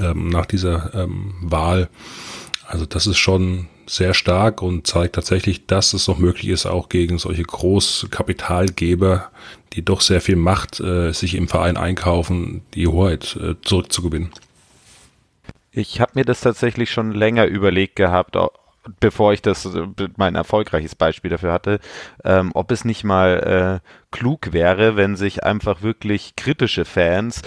ähm, nach dieser ähm, Wahl. Also das ist schon sehr stark und zeigt tatsächlich, dass es noch möglich ist, auch gegen solche Großkapitalgeber, die doch sehr viel Macht äh, sich im Verein einkaufen, die Hoheit äh, zurückzugewinnen. Ich habe mir das tatsächlich schon länger überlegt gehabt, bevor ich das äh, mein erfolgreiches Beispiel dafür hatte, ähm, ob es nicht mal äh, klug wäre, wenn sich einfach wirklich kritische Fans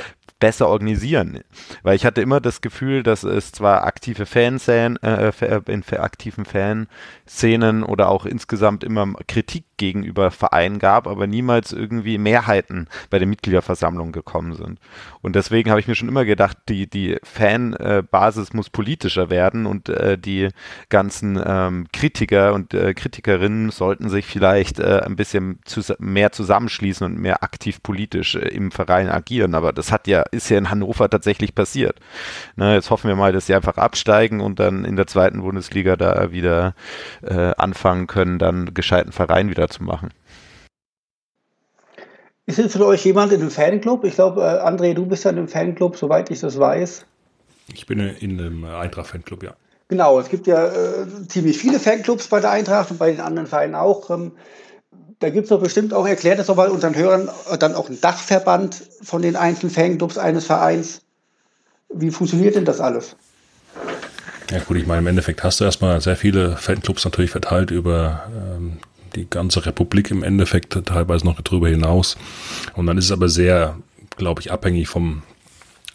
besser organisieren. Weil ich hatte immer das Gefühl, dass es zwar aktive Fanszenen, äh, äh in aktiven Fanszenen oder auch insgesamt immer Kritik gegenüber Vereinen gab, aber niemals irgendwie Mehrheiten bei der Mitgliederversammlung gekommen sind. Und deswegen habe ich mir schon immer gedacht, die, die Fanbasis muss politischer werden und äh, die ganzen ähm, Kritiker und äh, Kritikerinnen sollten sich vielleicht äh, ein bisschen zu, mehr zusammenschließen und mehr aktiv politisch äh, im Verein agieren. Aber das hat ja, ist ja in Hannover tatsächlich passiert. Na, jetzt hoffen wir mal, dass sie einfach absteigen und dann in der zweiten Bundesliga da wieder äh, anfangen können, dann gescheiten Verein wieder zu machen. Ist denn von euch jemand in einem Fanclub? Ich glaube, äh, André, du bist ja in einem Fanclub, soweit ich das weiß. Ich bin in einem Eintracht-Fanclub, ja. Genau, es gibt ja äh, ziemlich viele Fanclubs bei der Eintracht und bei den anderen Vereinen auch. Ähm, da gibt es doch bestimmt auch, erklärt das doch mal unseren Hörern, äh, dann auch ein Dachverband von den einzelnen Fanclubs eines Vereins. Wie funktioniert denn das alles? Ja gut, ich meine, im Endeffekt hast du erstmal sehr viele Fanclubs natürlich verteilt über ähm, die ganze Republik im Endeffekt, teilweise noch darüber hinaus. Und dann ist es aber sehr, glaube ich, abhängig vom,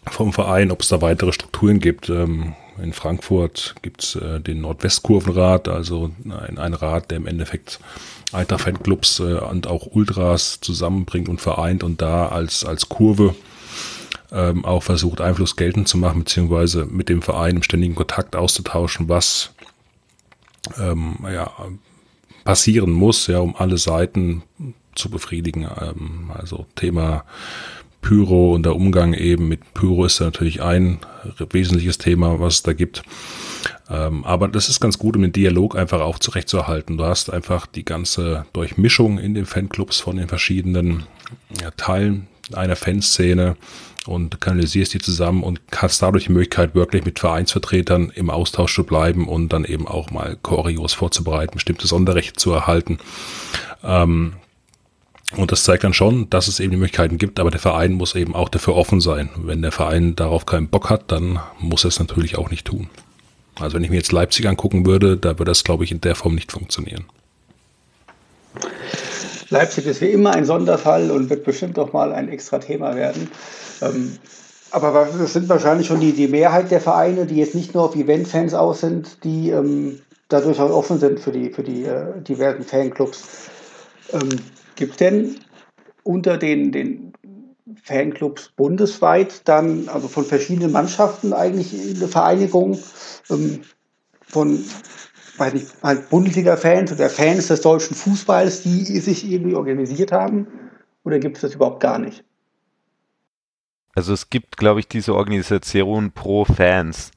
vom Verein, ob es da weitere Strukturen gibt. Ähm, in Frankfurt gibt es äh, den Nordwestkurvenrat, also ein, ein Rat, der im Endeffekt Eintracht-Fanclubs äh, und auch Ultras zusammenbringt und vereint und da als, als Kurve ähm, auch versucht, Einfluss geltend zu machen, beziehungsweise mit dem Verein im ständigen Kontakt auszutauschen, was ähm, ja, passieren muss, ja, um alle Seiten zu befriedigen. Ähm, also Thema Pyro und der Umgang eben mit Pyro ist natürlich ein wesentliches Thema, was es da gibt. Ähm, aber das ist ganz gut, um den Dialog einfach auch zurechtzuerhalten. Du hast einfach die ganze Durchmischung in den Fanclubs von den verschiedenen Teilen einer Fanszene und kanalisierst die zusammen und hast dadurch die Möglichkeit, wirklich mit Vereinsvertretern im Austausch zu bleiben und dann eben auch mal Choreos vorzubereiten, bestimmte Sonderrechte zu erhalten. Ähm, und das zeigt dann schon, dass es eben die Möglichkeiten gibt, aber der Verein muss eben auch dafür offen sein. Wenn der Verein darauf keinen Bock hat, dann muss er es natürlich auch nicht tun. Also wenn ich mir jetzt Leipzig angucken würde, da würde das, glaube ich, in der Form nicht funktionieren. Leipzig ist wie immer ein Sonderfall und wird bestimmt auch mal ein extra Thema werden. Ähm, aber das sind wahrscheinlich schon die, die Mehrheit der Vereine, die jetzt nicht nur auf Event-Fans aus sind, die ähm, dadurch auch offen sind für die, für die äh, diversen Fanclubs. Ähm, Gibt es denn unter den, den Fanclubs bundesweit dann, also von verschiedenen Mannschaften eigentlich eine Vereinigung ähm, von weiß nicht, halt Bundesliga-Fans oder Fans des deutschen Fußballs, die sich irgendwie organisiert haben? Oder gibt es das überhaupt gar nicht? Also es gibt, glaube ich, diese Organisation pro Fans.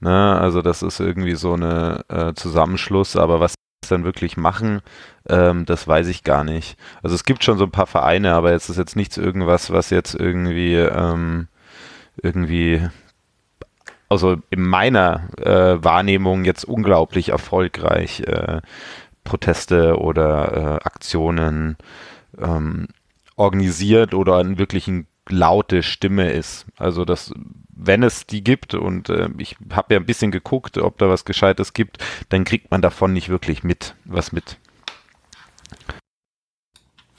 Ne? Also das ist irgendwie so eine äh, Zusammenschluss, aber was dann wirklich machen, ähm, das weiß ich gar nicht. Also es gibt schon so ein paar Vereine, aber jetzt ist jetzt nichts irgendwas, was jetzt irgendwie ähm, irgendwie also in meiner äh, Wahrnehmung jetzt unglaublich erfolgreich äh, Proteste oder äh, Aktionen ähm, organisiert oder einen wirklichen laute Stimme ist. Also das, wenn es die gibt und äh, ich habe ja ein bisschen geguckt, ob da was Gescheites gibt, dann kriegt man davon nicht wirklich mit, was mit.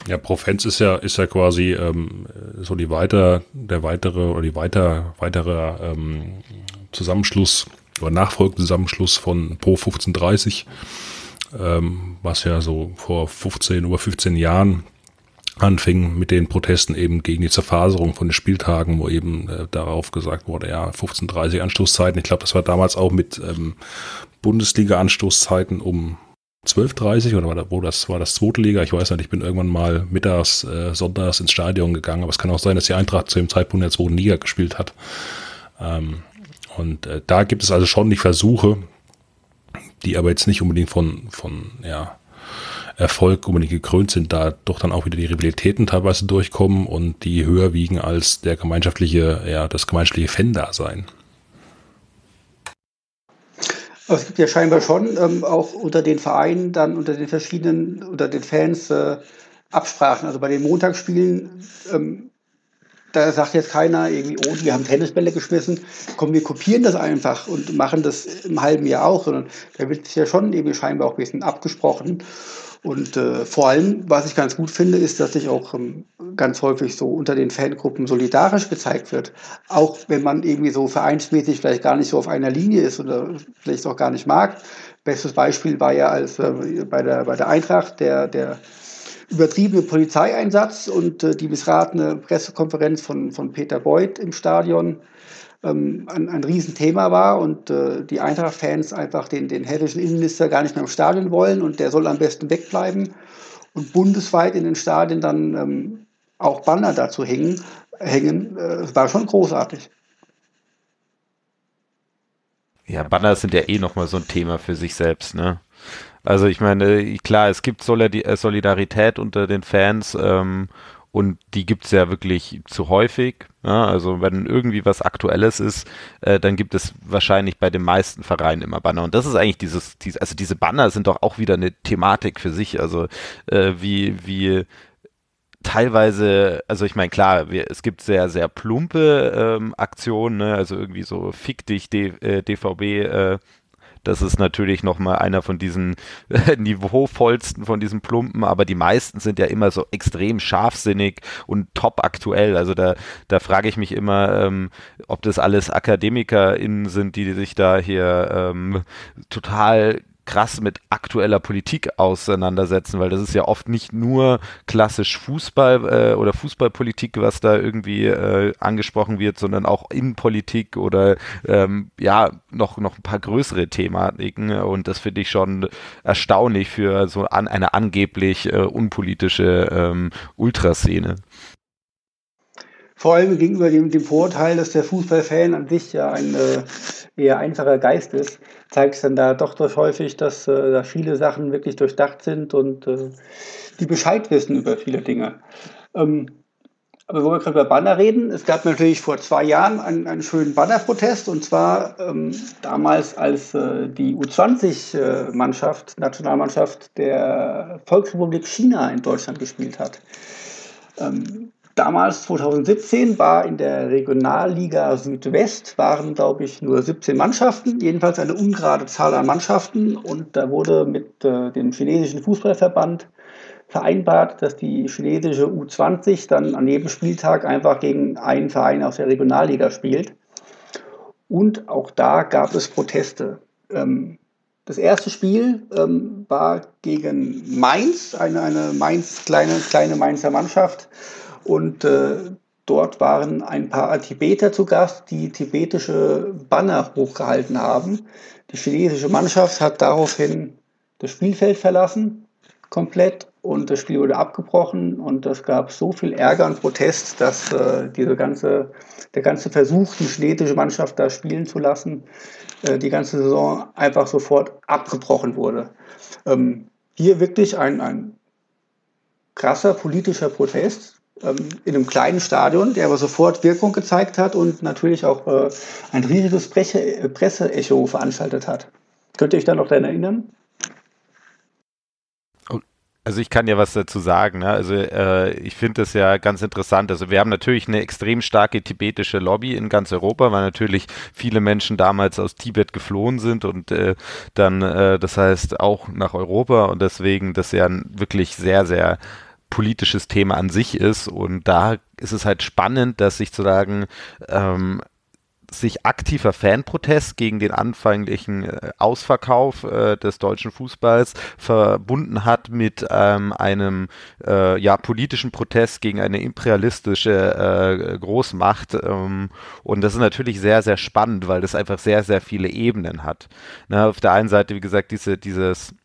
Ja, Profenz ist ja, ist ja quasi ähm, so die weiter, der weitere oder die weiter, weitere ähm, Zusammenschluss oder nachfolgende Zusammenschluss von Pro 1530, ähm, was ja so vor 15, über 15 Jahren anfing mit den Protesten eben gegen die Zerfaserung von den Spieltagen, wo eben äh, darauf gesagt wurde, ja, 15.30 Anstoßzeiten. Ich glaube, das war damals auch mit ähm, Bundesliga-Anstoßzeiten um 12.30 oder war das, wo das war das zweite Liga? Ich weiß nicht, ich bin irgendwann mal mittags, äh, sonntags ins Stadion gegangen, aber es kann auch sein, dass die Eintracht zu dem Zeitpunkt der zweiten Liga gespielt hat. Ähm, und äh, da gibt es also schon die Versuche, die aber jetzt nicht unbedingt von, von ja, Erfolg unbedingt gekrönt sind, da doch dann auch wieder die Rivalitäten teilweise durchkommen und die höher wiegen als der gemeinschaftliche, ja, das gemeinschaftliche Fan-Dasein. Aber es gibt ja scheinbar schon ähm, auch unter den Vereinen, dann unter den verschiedenen, unter den Fans äh, Absprachen. Also bei den Montagsspielen, ähm, da sagt jetzt keiner irgendwie, oh, die haben Tennisbälle geschmissen. Komm, wir kopieren das einfach und machen das im halben Jahr auch, sondern da wird sich ja schon irgendwie scheinbar auch ein bisschen abgesprochen. Und äh, vor allem, was ich ganz gut finde, ist, dass sich auch ähm, ganz häufig so unter den Fangruppen solidarisch gezeigt wird. Auch wenn man irgendwie so vereinsmäßig vielleicht gar nicht so auf einer Linie ist oder vielleicht auch gar nicht mag. Bestes Beispiel war ja als äh, bei, der, bei der Eintracht der, der übertriebene Polizeieinsatz und äh, die missratene Pressekonferenz von, von Peter Beuth im Stadion ähm, ein, ein Riesenthema war und äh, die Eintracht-Fans einfach den, den hessischen Innenminister gar nicht mehr im Stadion wollen und der soll am besten wegbleiben und bundesweit in den Stadien dann ähm, auch Banner dazu hängen. hängen. Äh, war schon großartig. Ja, Banner sind ja eh nochmal so ein Thema für sich selbst, ne? Also ich meine, klar, es gibt äh, Solidarität unter den Fans ähm, und die gibt es ja wirklich zu häufig. Ja, also wenn irgendwie was Aktuelles ist, äh, dann gibt es wahrscheinlich bei den meisten Vereinen immer Banner. Und das ist eigentlich dieses, dieses also diese Banner sind doch auch wieder eine Thematik für sich. Also äh, wie, wie teilweise, also ich meine, klar, wir, es gibt sehr, sehr plumpe ähm, Aktionen, ne? also irgendwie so fick dich D, äh, DVB, äh, das ist natürlich nochmal einer von diesen äh, niveauvollsten von diesen Plumpen, aber die meisten sind ja immer so extrem scharfsinnig und top aktuell. Also da, da frage ich mich immer, ähm, ob das alles AkademikerInnen sind, die sich da hier ähm, total krass mit aktueller Politik auseinandersetzen, weil das ist ja oft nicht nur klassisch Fußball äh, oder Fußballpolitik, was da irgendwie äh, angesprochen wird, sondern auch Innenpolitik oder ähm, ja noch noch ein paar größere Thematiken und das finde ich schon erstaunlich für so an, eine angeblich äh, unpolitische ähm, Ultraszene. Vor allem gegenüber dem, dem Vorurteil, dass der Fußballfan an sich ja ein äh, eher einfacher Geist ist, zeigt es dann da doch durch häufig, dass äh, da viele Sachen wirklich durchdacht sind und äh, die Bescheid wissen über viele Dinge. Ähm, aber wo wir gerade über Banner reden, es gab natürlich vor zwei Jahren einen, einen schönen Bannerprotest und zwar ähm, damals, als äh, die U20-Mannschaft, Nationalmannschaft der Volksrepublik China in Deutschland gespielt hat. Ähm, Damals, 2017, war in der Regionalliga Südwest, waren, glaube ich, nur 17 Mannschaften, jedenfalls eine ungerade Zahl an Mannschaften. Und da wurde mit äh, dem chinesischen Fußballverband vereinbart, dass die chinesische U20 dann an jedem Spieltag einfach gegen einen Verein aus der Regionalliga spielt. Und auch da gab es Proteste. Ähm, das erste Spiel ähm, war gegen Mainz, eine, eine Mainz, kleine, kleine Mainzer Mannschaft. Und äh, dort waren ein paar Tibeter zu Gast, die tibetische Banner hochgehalten haben. Die chinesische Mannschaft hat daraufhin das Spielfeld verlassen, komplett, und das Spiel wurde abgebrochen. Und es gab so viel Ärger und Protest, dass äh, diese ganze, der ganze Versuch, die chinesische Mannschaft da spielen zu lassen, äh, die ganze Saison einfach sofort abgebrochen wurde. Ähm, hier wirklich ein, ein krasser politischer Protest, in einem kleinen Stadion, der aber sofort Wirkung gezeigt hat und natürlich auch äh, ein riesiges Presseecho veranstaltet hat. Könnt ihr euch da noch daran erinnern? Also ich kann ja was dazu sagen. Ne? Also äh, ich finde das ja ganz interessant. Also wir haben natürlich eine extrem starke tibetische Lobby in ganz Europa, weil natürlich viele Menschen damals aus Tibet geflohen sind und äh, dann, äh, das heißt, auch nach Europa und deswegen das ja wirklich sehr, sehr politisches Thema an sich ist. Und da ist es halt spannend, dass sich sozusagen ähm, sich aktiver Fanprotest gegen den anfänglichen äh, Ausverkauf äh, des deutschen Fußballs verbunden hat mit ähm, einem äh, ja, politischen Protest gegen eine imperialistische äh, Großmacht. Ähm, und das ist natürlich sehr, sehr spannend, weil das einfach sehr, sehr viele Ebenen hat. Na, auf der einen Seite, wie gesagt, diese, dieses,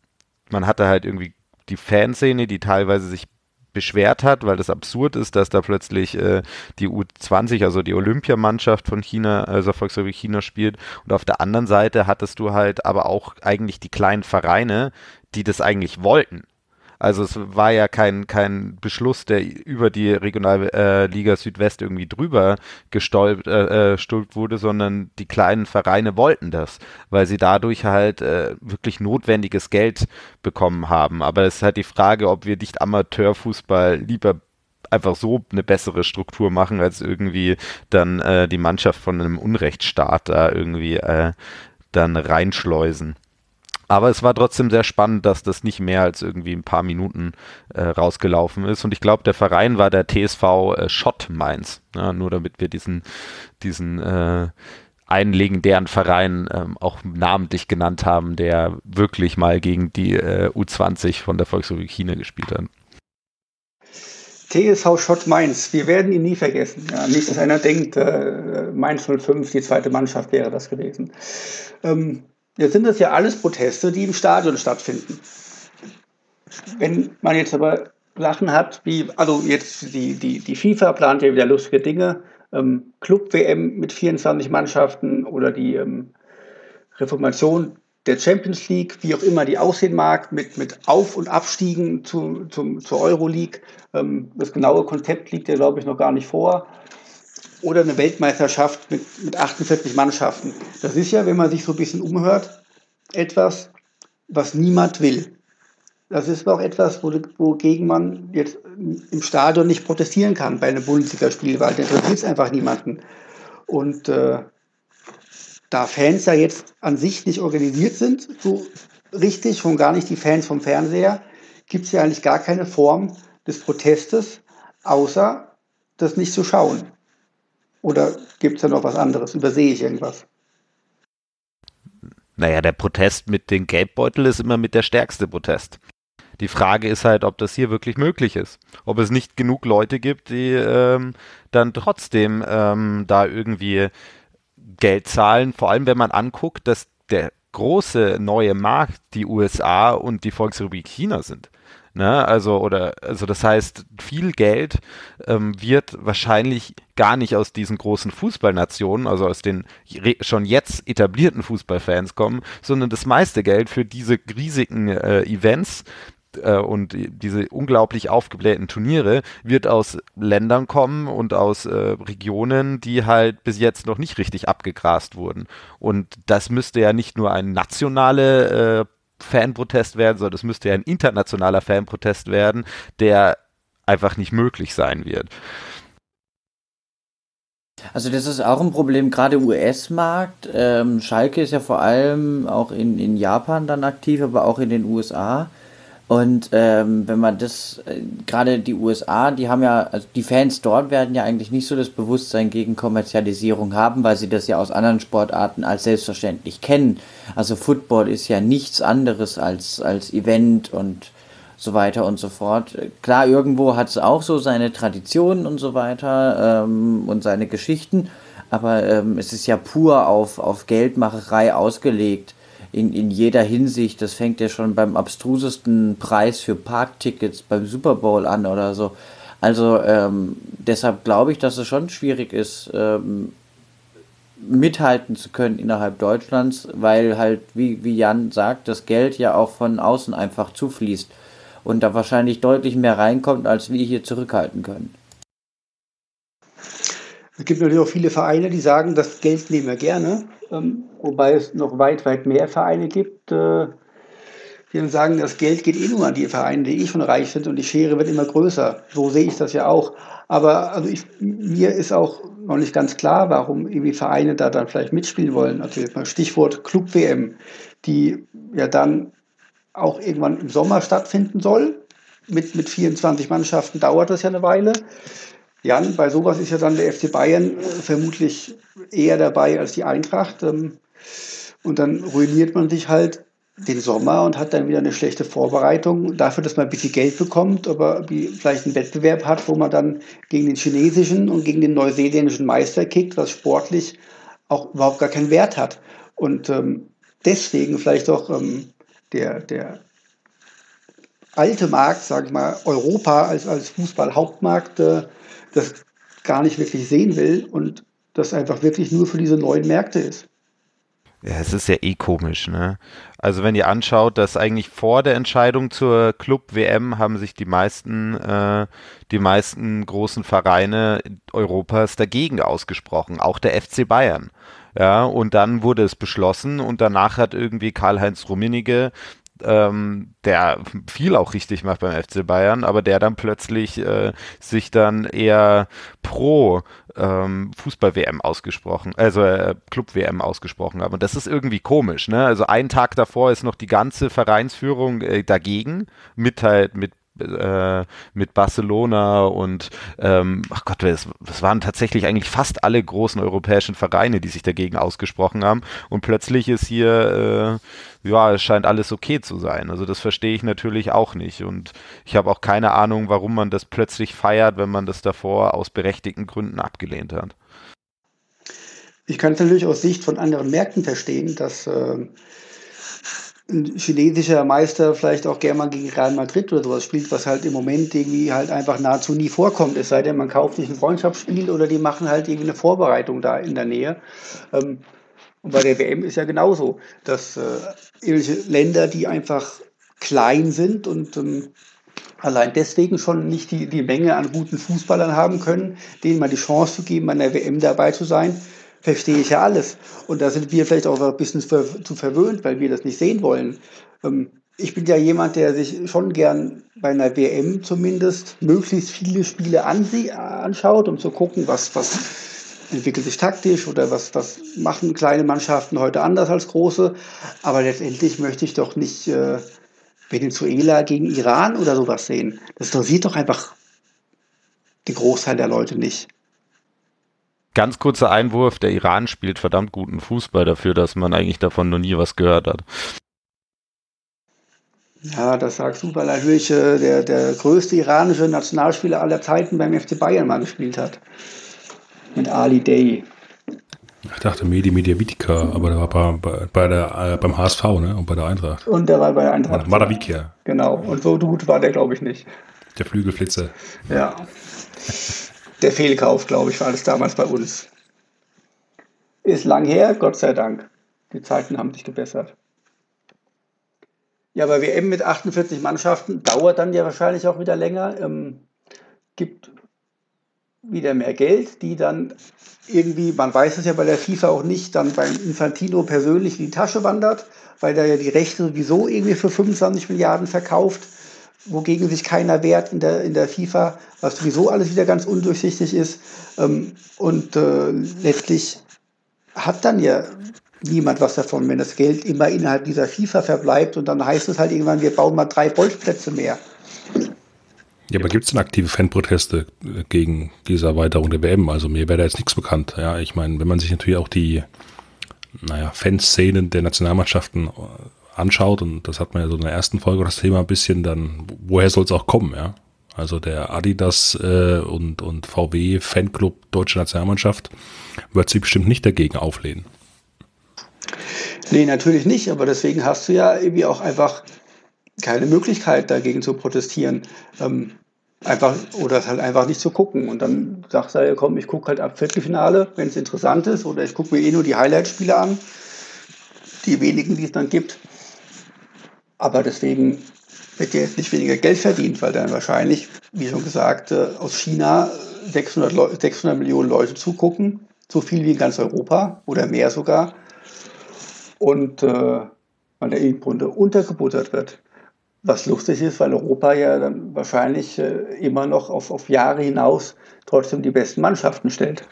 man hatte halt irgendwie die Fanszene, die teilweise sich beschwert hat, weil das absurd ist, dass da plötzlich äh, die U20, also die Olympiamannschaft von China, also Volksrepublik China spielt. Und auf der anderen Seite hattest du halt aber auch eigentlich die kleinen Vereine, die das eigentlich wollten. Also es war ja kein, kein Beschluss, der über die Regionalliga äh, Südwest irgendwie drüber gestolpt äh, äh, wurde, sondern die kleinen Vereine wollten das, weil sie dadurch halt äh, wirklich notwendiges Geld bekommen haben. Aber es ist halt die Frage, ob wir nicht Amateurfußball lieber einfach so eine bessere Struktur machen, als irgendwie dann äh, die Mannschaft von einem Unrechtsstaat da irgendwie äh, dann reinschleusen. Aber es war trotzdem sehr spannend, dass das nicht mehr als irgendwie ein paar Minuten äh, rausgelaufen ist. Und ich glaube, der Verein war der TSV äh, Schott Mainz. Ja, nur damit wir diesen, diesen äh, einen legendären Verein ähm, auch namentlich genannt haben, der wirklich mal gegen die äh, U20 von der Volksrepublik China gespielt hat. TSV Schott Mainz, wir werden ihn nie vergessen. Ja, nicht, dass einer denkt, äh, Mainz 05, die zweite Mannschaft wäre das gewesen. Ähm, Jetzt sind das ja alles Proteste, die im Stadion stattfinden. Wenn man jetzt aber Sachen hat, wie, also jetzt die, die, die FIFA plant ja wieder lustige Dinge, ähm, Club-WM mit 24 Mannschaften oder die ähm, Reformation der Champions League, wie auch immer die aussehen mag, mit, mit Auf- und Abstiegen zu, zum, zur Euroleague. Ähm, das genaue Konzept liegt ja, glaube ich, noch gar nicht vor. Oder eine Weltmeisterschaft mit, mit 48 Mannschaften. Das ist ja, wenn man sich so ein bisschen umhört, etwas, was niemand will. Das ist auch etwas, wogegen man jetzt im Stadion nicht protestieren kann bei einem Bundesligaspiel, weil da interessiert es einfach niemanden. Und äh, da Fans ja jetzt an sich nicht organisiert sind, so richtig, schon gar nicht die Fans vom Fernseher, gibt es ja eigentlich gar keine Form des Protestes, außer das nicht zu schauen. Oder gibt es da noch was anderes? Übersehe ich irgendwas? Naja, der Protest mit den Gelbbeutel ist immer mit der stärkste Protest. Die Frage ist halt, ob das hier wirklich möglich ist. Ob es nicht genug Leute gibt, die ähm, dann trotzdem ähm, da irgendwie Geld zahlen, vor allem wenn man anguckt, dass der große neue Markt die USA und die Volksrepublik China sind. Ne? Also, oder, also das heißt, viel Geld ähm, wird wahrscheinlich gar nicht aus diesen großen Fußballnationen, also aus den schon jetzt etablierten Fußballfans kommen, sondern das meiste Geld für diese riesigen äh, Events äh, und diese unglaublich aufgeblähten Turniere wird aus Ländern kommen und aus äh, Regionen, die halt bis jetzt noch nicht richtig abgegrast wurden. Und das müsste ja nicht nur ein nationale äh, Fanprotest werden, sondern es müsste ja ein internationaler Fanprotest werden, der einfach nicht möglich sein wird. Also das ist auch ein Problem, gerade US-Markt. Ähm, Schalke ist ja vor allem auch in, in Japan dann aktiv, aber auch in den USA. Und ähm, wenn man das, äh, gerade die USA, die haben ja, also die Fans dort werden ja eigentlich nicht so das Bewusstsein gegen Kommerzialisierung haben, weil sie das ja aus anderen Sportarten als selbstverständlich kennen. Also Football ist ja nichts anderes als, als Event und so weiter und so fort. Klar, irgendwo hat es auch so seine Traditionen und so weiter ähm, und seine Geschichten, aber ähm, es ist ja pur auf, auf Geldmacherei ausgelegt in, in jeder Hinsicht. Das fängt ja schon beim abstrusesten Preis für Parktickets beim Super Bowl an oder so. Also ähm, deshalb glaube ich, dass es schon schwierig ist, ähm, mithalten zu können innerhalb Deutschlands, weil halt, wie, wie Jan sagt, das Geld ja auch von außen einfach zufließt und da wahrscheinlich deutlich mehr reinkommt, als wir hier zurückhalten können. Es gibt natürlich auch viele Vereine, die sagen, das Geld nehmen wir gerne, ähm, wobei es noch weit, weit mehr Vereine gibt, äh, die dann sagen, das Geld geht eh nur an die Vereine, die eh schon reich sind und die Schere wird immer größer. So sehe ich das ja auch. Aber also ich, mir ist auch noch nicht ganz klar, warum irgendwie Vereine da dann vielleicht mitspielen wollen. Also Stichwort Club-WM, die ja dann auch irgendwann im Sommer stattfinden soll. Mit, mit 24 Mannschaften dauert das ja eine Weile. Jan, bei sowas ist ja dann der FC Bayern äh, vermutlich eher dabei als die Eintracht. Ähm, und dann ruiniert man sich halt den Sommer und hat dann wieder eine schlechte Vorbereitung dafür, dass man ein bisschen Geld bekommt, aber vielleicht einen Wettbewerb hat, wo man dann gegen den chinesischen und gegen den neuseeländischen Meister kickt, was sportlich auch überhaupt gar keinen Wert hat. Und ähm, deswegen vielleicht auch ähm, der, der alte Markt, sage ich mal, Europa als, als Fußball-Hauptmarkt äh, das gar nicht wirklich sehen will und das einfach wirklich nur für diese neuen Märkte ist. Ja, es ist ja eh komisch, ne? Also wenn ihr anschaut, dass eigentlich vor der Entscheidung zur Club-WM haben sich die meisten, äh, die meisten großen Vereine Europas dagegen ausgesprochen, auch der FC Bayern. Ja, und dann wurde es beschlossen und danach hat irgendwie Karl-Heinz Rummenigge ähm, der viel auch richtig macht beim FC Bayern, aber der dann plötzlich äh, sich dann eher pro ähm, Fußball-WM ausgesprochen, also äh, Club-WM ausgesprochen hat. Und das ist irgendwie komisch, ne? Also einen Tag davor ist noch die ganze Vereinsführung äh, dagegen, mit halt mit äh, mit Barcelona und ähm, ach Gott, es, es waren tatsächlich eigentlich fast alle großen europäischen Vereine, die sich dagegen ausgesprochen haben. Und plötzlich ist hier, äh, ja, es scheint alles okay zu sein. Also das verstehe ich natürlich auch nicht. Und ich habe auch keine Ahnung, warum man das plötzlich feiert, wenn man das davor aus berechtigten Gründen abgelehnt hat. Ich kann es natürlich aus Sicht von anderen Märkten verstehen, dass äh, ein chinesischer Meister vielleicht auch gerne mal gegen Real Madrid oder sowas spielt, was halt im Moment irgendwie halt einfach nahezu nie vorkommt. Es sei denn, man kauft sich ein Freundschaftsspiel oder die machen halt irgendwie eine Vorbereitung da in der Nähe. Ähm, Und bei der WM ist ja genauso, dass äh, irgendwelche Länder, die einfach klein sind und ähm, allein deswegen schon nicht die, die Menge an guten Fußballern haben können, denen mal die Chance zu geben, an der WM dabei zu sein, verstehe ich ja alles. Und da sind wir vielleicht auch ein bisschen zu verwöhnt, weil wir das nicht sehen wollen. Ähm, ich bin ja jemand, der sich schon gern bei einer WM zumindest möglichst viele Spiele anschaut, um zu gucken, was, was entwickelt sich taktisch oder was, was machen kleine Mannschaften heute anders als große. Aber letztendlich möchte ich doch nicht äh, Venezuela gegen Iran oder sowas sehen. Das interessiert doch einfach den Großteil der Leute nicht. Ganz kurzer Einwurf, der Iran spielt verdammt guten Fußball dafür, dass man eigentlich davon noch nie was gehört hat. Ja, das sagst du, weil natürlich äh, der, der größte iranische Nationalspieler aller Zeiten beim FC Bayern mal gespielt hat. Mit Ali Day. Ich dachte Medi Media Vitica, aber der war bei, bei der, äh, beim HSV ne? und bei der Eintracht. Und der war bei der Eintracht. Madavikia. Genau, und so gut war der, glaube ich, nicht. Der Flügelflitzer. Ja. Der Fehlkauf, glaube ich, war das damals bei uns. Ist lang her, Gott sei Dank. Die Zeiten haben sich gebessert. Ja, bei WM mit 48 Mannschaften dauert dann ja wahrscheinlich auch wieder länger. Ähm, gibt wieder mehr Geld, die dann irgendwie, man weiß es ja bei der FIFA auch nicht, dann beim Infantino persönlich in die Tasche wandert, weil der ja die Rechte sowieso irgendwie für 25 Milliarden verkauft, wogegen sich keiner wehrt in der, in der FIFA, was sowieso alles wieder ganz undurchsichtig ist. Ähm, und äh, letztlich hat dann ja niemand was davon, wenn das Geld immer innerhalb dieser FIFA verbleibt und dann heißt es halt irgendwann, wir bauen mal drei Bolzplätze mehr. Ja, aber gibt es denn aktive Fanproteste äh, gegen diese Erweiterung der WM? Also mir wäre da jetzt nichts bekannt. Ja, ich meine, wenn man sich natürlich auch die, naja, Fanszenen der Nationalmannschaften äh, anschaut, und das hat man ja so in der ersten Folge das Thema ein bisschen, dann woher soll es auch kommen, ja? Also der Adidas äh, und, und VW Fanclub Deutsche Nationalmannschaft wird sich bestimmt nicht dagegen auflehnen. Nee, natürlich nicht, aber deswegen hast du ja irgendwie auch einfach keine Möglichkeit dagegen zu protestieren. Ähm, einfach oder halt einfach nicht zu gucken. Und dann sagst du, ja, komm, ich gucke halt ab Viertelfinale, wenn es interessant ist, oder ich gucke mir eh nur die Highlight-Spiele an, die wenigen, die es dann gibt. Aber deswegen wird dir jetzt nicht weniger Geld verdient, weil dann wahrscheinlich, wie schon gesagt, äh, aus China 600, 600 Millionen Leute zugucken, so viel wie in ganz Europa oder mehr sogar und äh, weil der im Grunde untergebuttert wird. Was lustig ist, weil Europa ja dann wahrscheinlich äh, immer noch auf, auf Jahre hinaus trotzdem die besten Mannschaften stellt.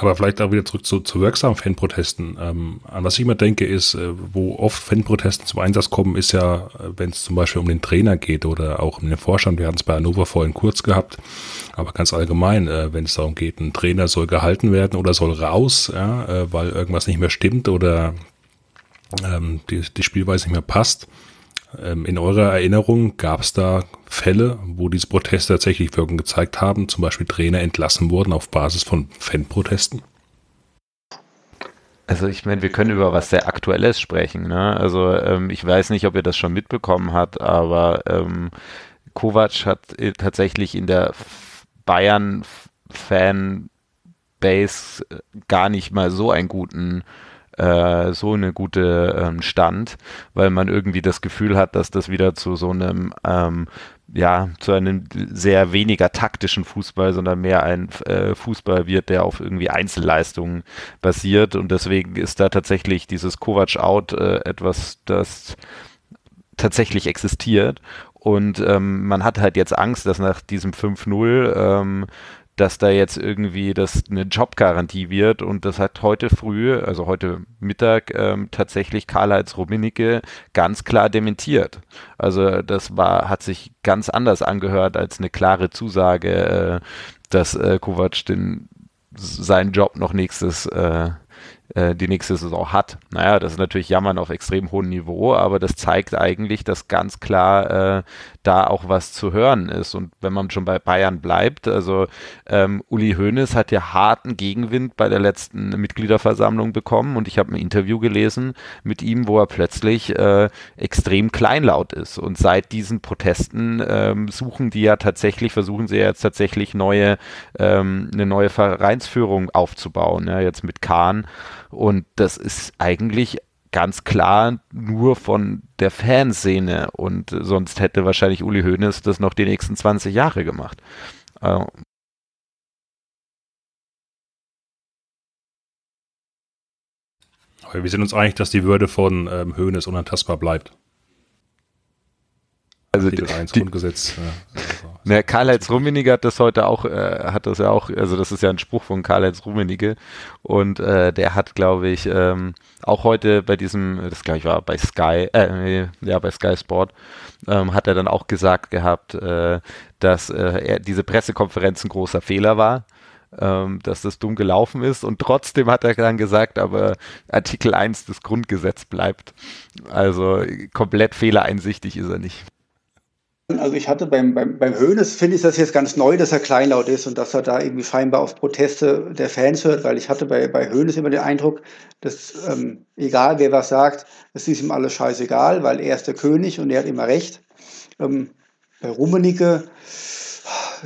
Aber vielleicht auch wieder zurück zu, zu wirksamen Fanprotesten. Ähm, an was ich immer denke, ist, äh, wo oft Fanprotesten zum Einsatz kommen, ist ja, äh, wenn es zum Beispiel um den Trainer geht oder auch um den Vorstand. Wir hatten es bei Hannover vorhin kurz gehabt, aber ganz allgemein, äh, wenn es darum geht, ein Trainer soll gehalten werden oder soll raus, ja, äh, weil irgendwas nicht mehr stimmt oder ähm, die, die Spielweise nicht mehr passt ähm, in eurer Erinnerung gab es da Fälle, wo diese Proteste tatsächlich Wirkung gezeigt haben, zum Beispiel Trainer entlassen wurden auf Basis von Fanprotesten? Also ich meine, wir können über was sehr Aktuelles sprechen. Ne? Also ähm, ich weiß nicht, ob ihr das schon mitbekommen habt, aber ähm, Kovac hat äh, tatsächlich in der Bayern-Fanbase äh, gar nicht mal so einen guten äh, so eine gute ähm, Stand, weil man irgendwie das Gefühl hat, dass das wieder zu so einem ähm, ja, zu einem sehr weniger taktischen Fußball, sondern mehr ein äh, Fußball wird, der auf irgendwie Einzelleistungen basiert. Und deswegen ist da tatsächlich dieses Kovac-Out äh, etwas, das tatsächlich existiert. Und ähm, man hat halt jetzt Angst, dass nach diesem 5-0 ähm, dass da jetzt irgendwie das eine Jobgarantie wird und das hat heute früh, also heute Mittag ähm, tatsächlich Karl-Heinz Rummenigge ganz klar dementiert. Also das war, hat sich ganz anders angehört als eine klare Zusage, äh, dass äh, Kovac den seinen Job noch nächstes äh, äh, die nächste Saison hat. Naja, das ist natürlich Jammern auf extrem hohem Niveau, aber das zeigt eigentlich, dass ganz klar äh, da auch was zu hören ist. Und wenn man schon bei Bayern bleibt, also ähm, Uli Hoeneß hat ja harten Gegenwind bei der letzten Mitgliederversammlung bekommen und ich habe ein Interview gelesen mit ihm, wo er plötzlich äh, extrem kleinlaut ist. Und seit diesen Protesten ähm, suchen die ja tatsächlich, versuchen sie ja jetzt tatsächlich neue, ähm, eine neue Vereinsführung aufzubauen. Ja, jetzt mit Kahn Und das ist eigentlich ganz klar nur von der Fanszene und sonst hätte wahrscheinlich Uli Hoeneß das noch die nächsten 20 Jahre gemacht. Äh, wir sind uns einig, dass die Würde von ähm, Hoeneß unantastbar bleibt. Also Artikel 1 die, Grundgesetz. Ja, also, ne, Karl-Heinz Rummenigge hat das heute auch, äh, hat das ja auch, also das ist ja ein Spruch von Karl-Heinz Rummenigge und äh, der hat, glaube ich, ähm, auch heute bei diesem, das glaube ich war bei Sky, äh, ja bei Sky Sport, ähm, hat er dann auch gesagt gehabt, äh, dass äh, er diese Pressekonferenz ein großer Fehler war. Ähm, dass das dumm gelaufen ist und trotzdem hat er dann gesagt, aber Artikel 1 des Grundgesetzes bleibt. Also komplett fehlereinsichtig ist er nicht. Also ich hatte beim, beim, beim Hönes, finde ich das jetzt ganz neu, dass er kleinlaut ist und dass er da irgendwie scheinbar auf Proteste der Fans hört, weil ich hatte bei, bei Hönes immer den Eindruck, dass ähm, egal wer was sagt, es ist ihm alles scheißegal, weil er ist der König und er hat immer recht. Ähm, bei Rummenigge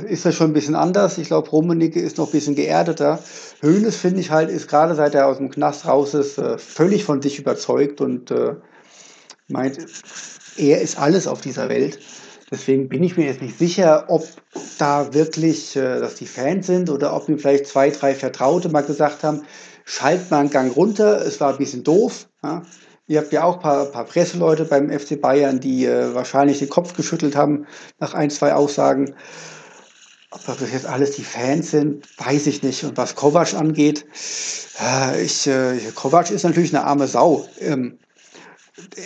ist das schon ein bisschen anders. Ich glaube, Rummenigge ist noch ein bisschen geerdeter. Hönes, finde ich halt, ist gerade seit er aus dem Knast raus ist, äh, völlig von sich überzeugt und äh, meint, er ist alles auf dieser Welt. Deswegen bin ich mir jetzt nicht sicher, ob da wirklich, äh, dass die Fans sind oder ob mir vielleicht zwei, drei Vertraute mal gesagt haben, schalt mal einen Gang runter, es war ein bisschen doof. Ja. Ihr habt ja auch ein paar, paar Presseleute beim FC Bayern, die äh, wahrscheinlich den Kopf geschüttelt haben nach ein, zwei Aussagen. Ob das jetzt alles die Fans sind, weiß ich nicht. Und was Kovac angeht, äh, ich, äh, Kovac ist natürlich eine arme Sau. Ähm,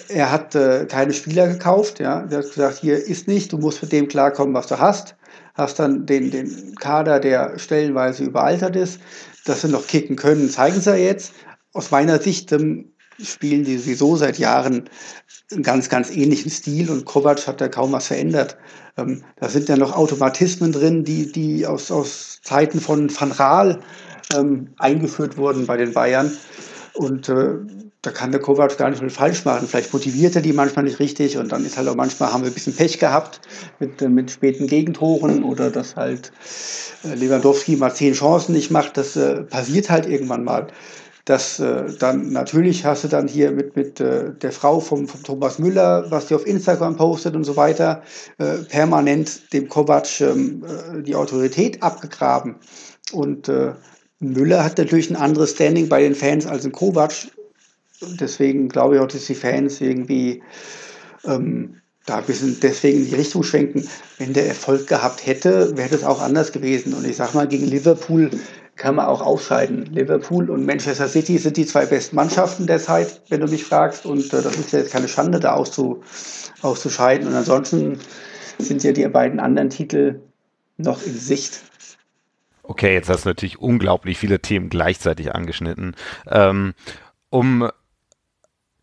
er hat äh, keine Spieler gekauft. Ja. Er hat gesagt, hier ist nicht, du musst mit dem klarkommen, was du hast. Hast dann den, den Kader, der stellenweise überaltert ist. Dass sie noch kicken können, zeigen sie jetzt. Aus meiner Sicht ähm, spielen die sowieso seit Jahren einen ganz, ganz ähnlichen Stil und Kovac hat da kaum was verändert. Ähm, da sind ja noch Automatismen drin, die, die aus, aus Zeiten von Van Raal ähm, eingeführt wurden bei den Bayern. Und äh, da kann der Kovac gar nicht viel falsch machen. Vielleicht motiviert er die manchmal nicht richtig und dann ist halt auch manchmal haben wir ein bisschen Pech gehabt mit, äh, mit späten Gegentoren oder dass halt äh, Lewandowski mal zehn Chancen nicht macht. Das äh, passiert halt irgendwann mal. Das äh, dann natürlich hast du dann hier mit, mit äh, der Frau vom, vom Thomas Müller, was die auf Instagram postet und so weiter, äh, permanent dem Kovac ähm, die Autorität abgegraben. Und Müller hat natürlich ein anderes Standing bei den Fans als ein Kovac deswegen glaube ich auch, dass die Fans irgendwie ähm, da ein bisschen deswegen in die Richtung schwenken. Wenn der Erfolg gehabt hätte, wäre das auch anders gewesen. Und ich sage mal, gegen Liverpool kann man auch ausscheiden. Liverpool und Manchester City sind die zwei besten Mannschaften der Zeit, wenn du mich fragst. Und äh, das ist ja jetzt keine Schande, da auszu, auszuscheiden. Und ansonsten sind ja die beiden anderen Titel noch in Sicht. Okay, jetzt hast du natürlich unglaublich viele Themen gleichzeitig angeschnitten. Ähm, um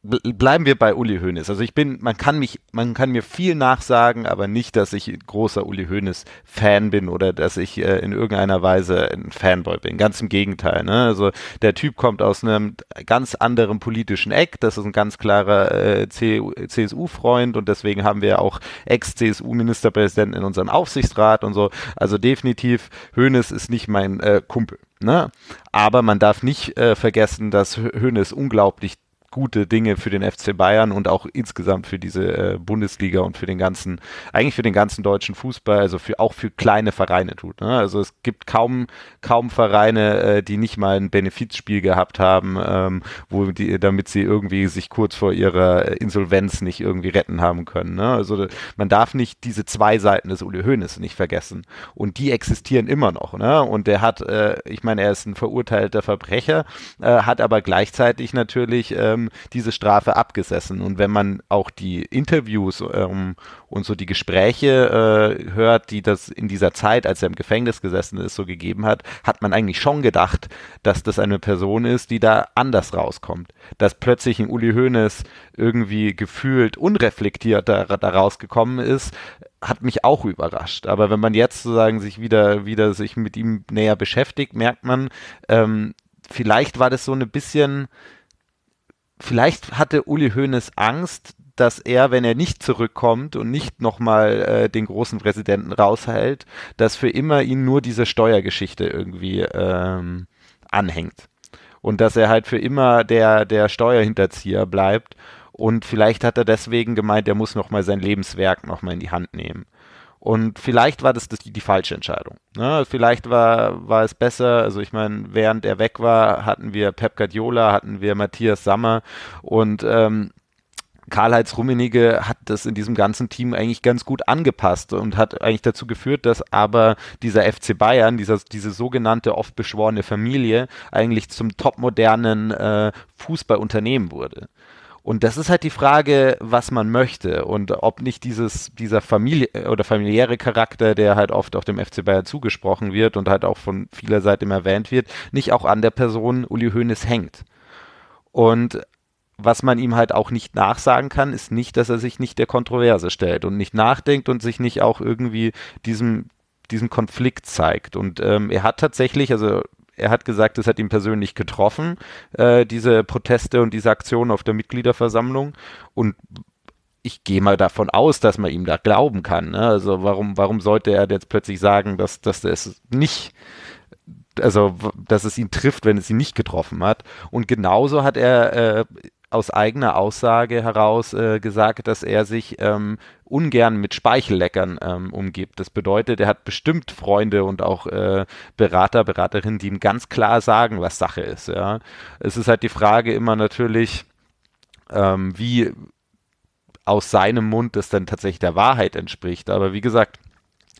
bleiben wir bei Uli Hoeneß. Also ich bin, man kann mich, man kann mir viel nachsagen, aber nicht, dass ich großer Uli Hoeneß Fan bin oder dass ich äh, in irgendeiner Weise ein Fanboy bin. Ganz im Gegenteil. Ne? Also der Typ kommt aus einem ganz anderen politischen Eck. Das ist ein ganz klarer äh, CSU-Freund und deswegen haben wir auch Ex-CSU-Ministerpräsidenten in unserem Aufsichtsrat und so. Also definitiv, Hoeneß ist nicht mein äh, Kumpel. Ne? Aber man darf nicht äh, vergessen, dass Hoeneß unglaublich gute Dinge für den FC Bayern und auch insgesamt für diese äh, Bundesliga und für den ganzen, eigentlich für den ganzen deutschen Fußball, also für auch für kleine Vereine tut. Ne? Also es gibt kaum, kaum Vereine, äh, die nicht mal ein Benefizspiel gehabt haben, ähm, wo die, damit sie irgendwie sich kurz vor ihrer Insolvenz nicht irgendwie retten haben können. Ne? Also man darf nicht diese zwei Seiten des Uli Hoeneß nicht vergessen. Und die existieren immer noch. Ne? Und der hat, äh, ich meine, er ist ein verurteilter Verbrecher, äh, hat aber gleichzeitig natürlich ähm, diese Strafe abgesessen. Und wenn man auch die Interviews ähm, und so die Gespräche äh, hört, die das in dieser Zeit, als er im Gefängnis gesessen ist, so gegeben hat, hat man eigentlich schon gedacht, dass das eine Person ist, die da anders rauskommt. Dass plötzlich ein Uli Hoeneß irgendwie gefühlt unreflektiert da, da rausgekommen ist, hat mich auch überrascht. Aber wenn man jetzt sozusagen sich wieder, wieder sich mit ihm näher beschäftigt, merkt man, ähm, vielleicht war das so ein bisschen vielleicht hatte Uli Hoeneß Angst, dass er, wenn er nicht zurückkommt und nicht nochmal äh, den großen Präsidenten raushält, dass für immer ihn nur diese Steuergeschichte irgendwie ähm, anhängt. und dass er halt für immer der, der Steuerhinterzieher bleibt. Und vielleicht hat er deswegen gemeint, er muss nochmal sein Lebenswerk nochmal in die Hand nehmen. Und vielleicht war das, das die, die, falsche Entscheidung. Ne? Vielleicht war, war es besser, also ich meine, während er weg war, hatten wir Pep Guardiola, hatten wir Matthias Sammer und ähm, Karl-Heinz Rummenigge hat das in diesem ganzen Team eigentlich ganz gut angepasst und hat eigentlich dazu geführt, dass aber dieser FC Bayern, dieser, diese sogenannte oft beschworene Familie, eigentlich zum topmodernen äh, Fußballunternehmen wurde. Und das ist halt die Frage, was man möchte und ob nicht dieses, dieser Familie oder familiäre Charakter, der halt oft auch dem FC Bayern zugesprochen wird und halt auch von vieler Seite erwähnt wird, nicht auch an der Person Uli Hoeneß hängt. Und was man ihm halt auch nicht nachsagen kann, ist nicht, dass er sich nicht der Kontroverse stellt und nicht nachdenkt und sich nicht auch irgendwie diesem, diesem Konflikt zeigt. Und ähm, er hat tatsächlich, also er hat gesagt, es hat ihn persönlich getroffen, äh, diese Proteste und diese Aktion auf der Mitgliederversammlung. Und ich gehe mal davon aus, dass man ihm da glauben kann. Ne? Also warum, warum sollte er jetzt plötzlich sagen, dass, dass es nicht also dass es ihn trifft, wenn es ihn nicht getroffen hat. Und genauso hat er äh, aus eigener Aussage heraus äh, gesagt, dass er sich ähm, ungern mit Speichelleckern ähm, umgibt. Das bedeutet, er hat bestimmt Freunde und auch äh, Berater, Beraterinnen, die ihm ganz klar sagen, was Sache ist. Ja. Es ist halt die Frage immer natürlich, ähm, wie aus seinem Mund das dann tatsächlich der Wahrheit entspricht. Aber wie gesagt,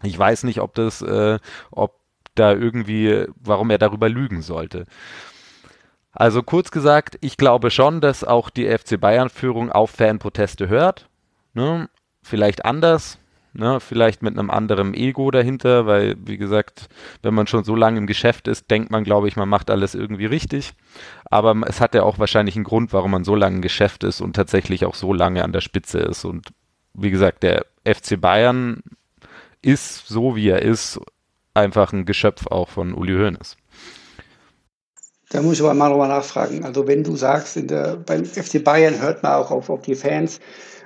ich weiß nicht, ob das, äh, ob da irgendwie, warum er darüber lügen sollte. Also kurz gesagt, ich glaube schon, dass auch die FC Bayern-Führung auf Fanproteste hört. Ne? Vielleicht anders, ne? vielleicht mit einem anderen Ego dahinter, weil, wie gesagt, wenn man schon so lange im Geschäft ist, denkt man, glaube ich, man macht alles irgendwie richtig. Aber es hat ja auch wahrscheinlich einen Grund, warum man so lange im Geschäft ist und tatsächlich auch so lange an der Spitze ist. Und wie gesagt, der FC Bayern ist so, wie er ist, einfach ein Geschöpf auch von Uli Hoeneß. Da muss ich aber mal nochmal nachfragen. Also wenn du sagst, der, beim FC Bayern hört man auch auf, auf die Fans,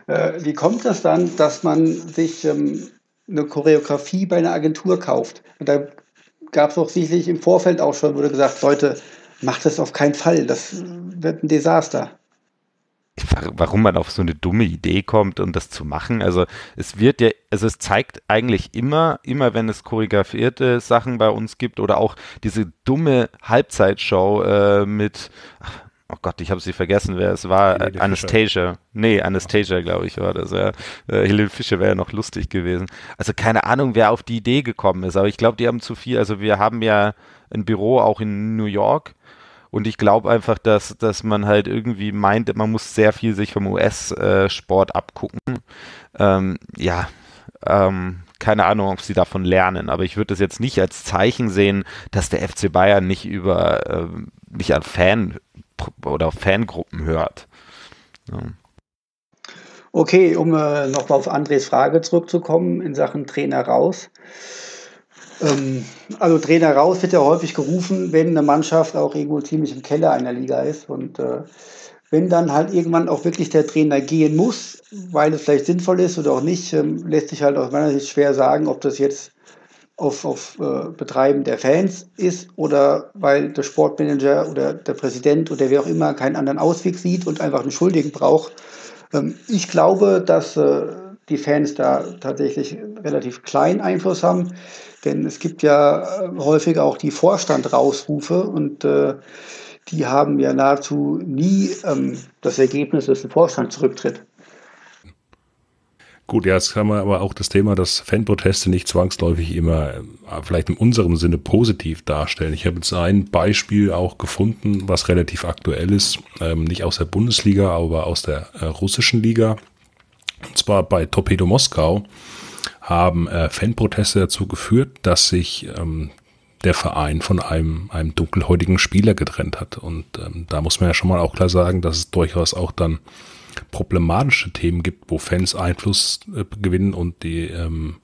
äh, wie kommt das dann, dass man sich ähm, eine Choreografie bei einer Agentur kauft? Und da gab es auch sicherlich im Vorfeld auch schon, wurde gesagt, Leute, macht das auf keinen Fall, das wird ein Desaster warum man auf so eine dumme Idee kommt, um das zu machen. Also es wird ja, also es zeigt eigentlich immer, immer wenn es choreografierte Sachen bei uns gibt oder auch diese dumme Halbzeitshow äh, mit, ach, oh Gott, ich habe sie vergessen, wer es war. Helene Anastasia. Fischer. Nee, Anastasia, glaube ich, war das. Ja. Äh, Helene Fischer wäre ja noch lustig gewesen. Also keine Ahnung, wer auf die Idee gekommen ist, aber ich glaube, die haben zu viel. Also wir haben ja ein Büro auch in New York und ich glaube einfach, dass, dass man halt irgendwie meint, man muss sehr viel sich vom US-Sport abgucken. Ähm, ja, ähm, keine Ahnung, ob sie davon lernen, aber ich würde das jetzt nicht als Zeichen sehen, dass der FC Bayern nicht über, äh, nicht an Fan oder Fangruppen hört. Ja. Okay, um äh, nochmal auf Andres Frage zurückzukommen in Sachen Trainer raus. Ähm, also Trainer raus wird ja häufig gerufen, wenn eine Mannschaft auch irgendwo ziemlich im Keller einer Liga ist. Und äh, wenn dann halt irgendwann auch wirklich der Trainer gehen muss, weil es vielleicht sinnvoll ist oder auch nicht, ähm, lässt sich halt aus meiner Sicht schwer sagen, ob das jetzt auf, auf äh, Betreiben der Fans ist oder weil der Sportmanager oder der Präsident oder wer auch immer keinen anderen Ausweg sieht und einfach einen Schuldigen braucht. Ähm, ich glaube, dass äh, die Fans da tatsächlich relativ kleinen Einfluss haben. Denn es gibt ja äh, häufig auch die Vorstandrausrufe und äh, die haben ja nahezu nie ähm, das Ergebnis, dass der Vorstand zurücktritt. Gut, ja, jetzt haben wir aber auch das Thema, dass Fanproteste nicht zwangsläufig immer äh, vielleicht in unserem Sinne positiv darstellen. Ich habe jetzt ein Beispiel auch gefunden, was relativ aktuell ist, ähm, nicht aus der Bundesliga, aber aus der äh, russischen Liga. Und zwar bei Torpedo Moskau haben äh, Fanproteste dazu geführt, dass sich ähm, der Verein von einem, einem dunkelhäutigen Spieler getrennt hat. Und ähm, da muss man ja schon mal auch klar sagen, dass es durchaus auch dann problematische Themen gibt, wo Fans Einfluss äh, gewinnen und die, ähm,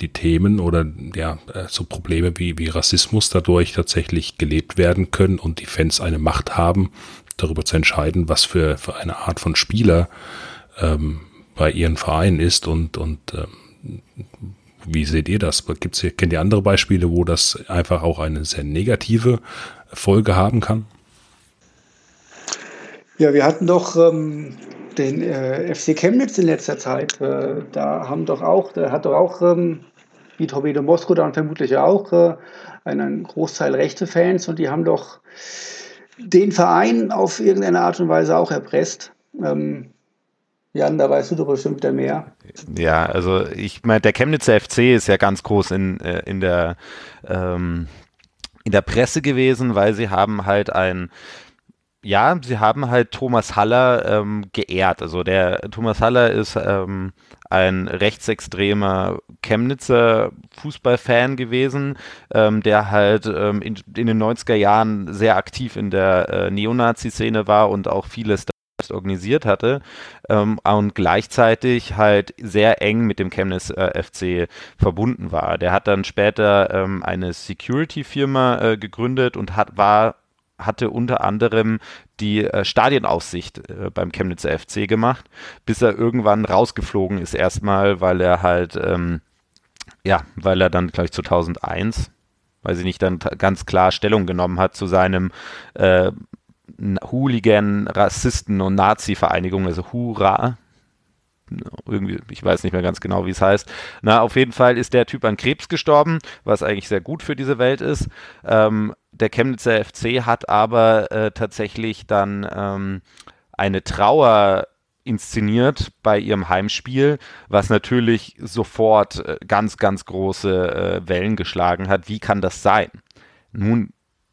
die Themen oder ja, äh, so Probleme wie, wie Rassismus dadurch tatsächlich gelebt werden können und die Fans eine Macht haben, darüber zu entscheiden, was für, für eine Art von Spieler ähm, bei ihren Vereinen ist und, und ähm, wie seht ihr das? Gibt's hier, kennt ihr andere Beispiele, wo das einfach auch eine sehr negative Folge haben kann? Ja, wir hatten doch ähm, den äh, FC Chemnitz in letzter Zeit. Äh, da haben doch auch, da hat doch auch, ähm, wie Torpedo Moskau dann vermutlich auch, äh, einen Großteil rechte Fans und die haben doch den Verein auf irgendeine Art und Weise auch erpresst. Ähm, Jan, da weißt du doch bestimmt wieder mehr. Ja, also ich meine, der Chemnitzer FC ist ja ganz groß in, äh, in der ähm, in der Presse gewesen, weil sie haben halt ein ja, sie haben halt Thomas Haller ähm, geehrt. Also der Thomas Haller ist ähm, ein rechtsextremer Chemnitzer Fußballfan gewesen, ähm, der halt ähm, in, in, den 90er Jahren sehr aktiv in der äh, Neonazi-Szene war und auch vieles organisiert hatte ähm, und gleichzeitig halt sehr eng mit dem Chemnitz äh, FC verbunden war. Der hat dann später ähm, eine Security-Firma äh, gegründet und hat war hatte unter anderem die äh, Stadionaussicht äh, beim Chemnitzer FC gemacht, bis er irgendwann rausgeflogen ist erstmal, weil er halt, ähm, ja, weil er dann, glaube ich, 2001, weil sie nicht, dann ganz klar Stellung genommen hat zu seinem äh, Hooligan, Rassisten und Nazi-Vereinigung, also Hurra, irgendwie, ich weiß nicht mehr ganz genau, wie es heißt. Na, auf jeden Fall ist der Typ an Krebs gestorben, was eigentlich sehr gut für diese Welt ist. Ähm, der Chemnitzer FC hat aber äh, tatsächlich dann ähm, eine Trauer inszeniert bei ihrem Heimspiel, was natürlich sofort äh, ganz, ganz große äh, Wellen geschlagen hat. Wie kann das sein? Nun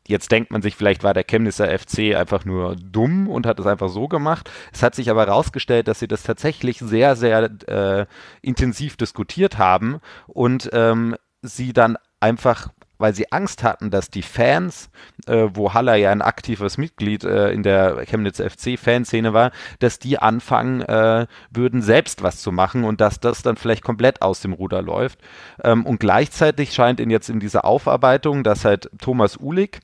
Jetzt denkt man sich, vielleicht war der Chemnitzer FC einfach nur dumm und hat es einfach so gemacht. Es hat sich aber herausgestellt, dass sie das tatsächlich sehr, sehr äh, intensiv diskutiert haben und ähm, sie dann einfach weil sie Angst hatten, dass die Fans, äh, wo Haller ja ein aktives Mitglied äh, in der Chemnitz FC-Fanszene war, dass die anfangen äh, würden, selbst was zu machen und dass das dann vielleicht komplett aus dem Ruder läuft. Ähm, und gleichzeitig scheint ihn jetzt in dieser Aufarbeitung, dass halt Thomas Uhlig,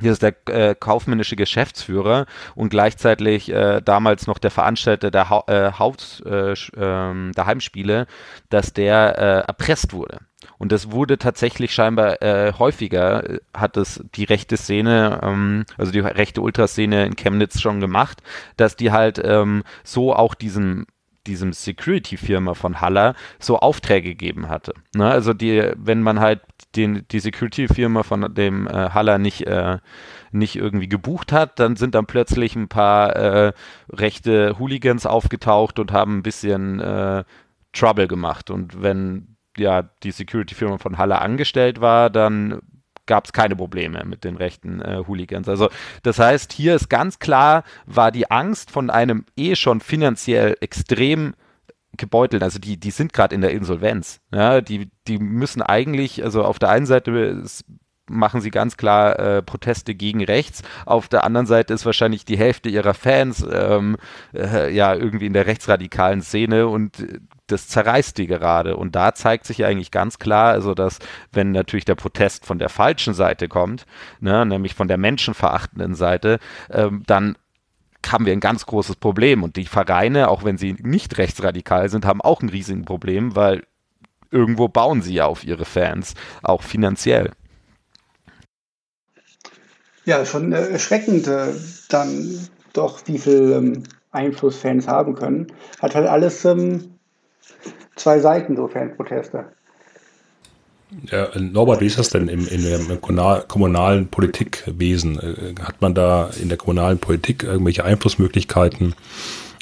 hier ist der äh, kaufmännische Geschäftsführer und gleichzeitig äh, damals noch der Veranstalter der, ha äh, Haus, äh, ähm, der Heimspiele, dass der äh, erpresst wurde. Und das wurde tatsächlich scheinbar äh, häufiger, äh, hat es die rechte Szene, ähm, also die rechte Ultraszene in Chemnitz schon gemacht, dass die halt ähm, so auch diesem diesem Security-Firma von Haller so Aufträge gegeben hatte. Ne? Also die, wenn man halt den, die Security-Firma von dem äh, Haller nicht, äh, nicht irgendwie gebucht hat, dann sind dann plötzlich ein paar äh, rechte Hooligans aufgetaucht und haben ein bisschen äh, Trouble gemacht. Und wenn ja die Security-Firma von Haller angestellt war, dann gab es keine Probleme mit den rechten äh, Hooligans. Also das heißt, hier ist ganz klar, war die Angst von einem eh schon finanziell extrem gebeutelt, also die, die sind gerade in der Insolvenz. Ja, die, die müssen eigentlich, also auf der einen Seite machen sie ganz klar äh, Proteste gegen rechts. Auf der anderen Seite ist wahrscheinlich die Hälfte ihrer Fans ähm, äh, ja irgendwie in der rechtsradikalen Szene und das zerreißt die gerade. Und da zeigt sich eigentlich ganz klar, also dass, wenn natürlich der Protest von der falschen Seite kommt, ne, nämlich von der menschenverachtenden Seite, ähm, dann haben wir ein ganz großes Problem. Und die Vereine, auch wenn sie nicht rechtsradikal sind, haben auch ein riesiges Problem, weil irgendwo bauen sie ja auf ihre Fans, auch finanziell. Ja, schon äh, erschreckend äh, dann doch, wie viel ähm, Einfluss Fans haben können. Hat halt alles ähm, zwei Seiten, so Fanproteste. Ja, Norbert, wie ist das denn im, in im kommunalen Politikwesen? Äh, hat man da in der kommunalen Politik irgendwelche Einflussmöglichkeiten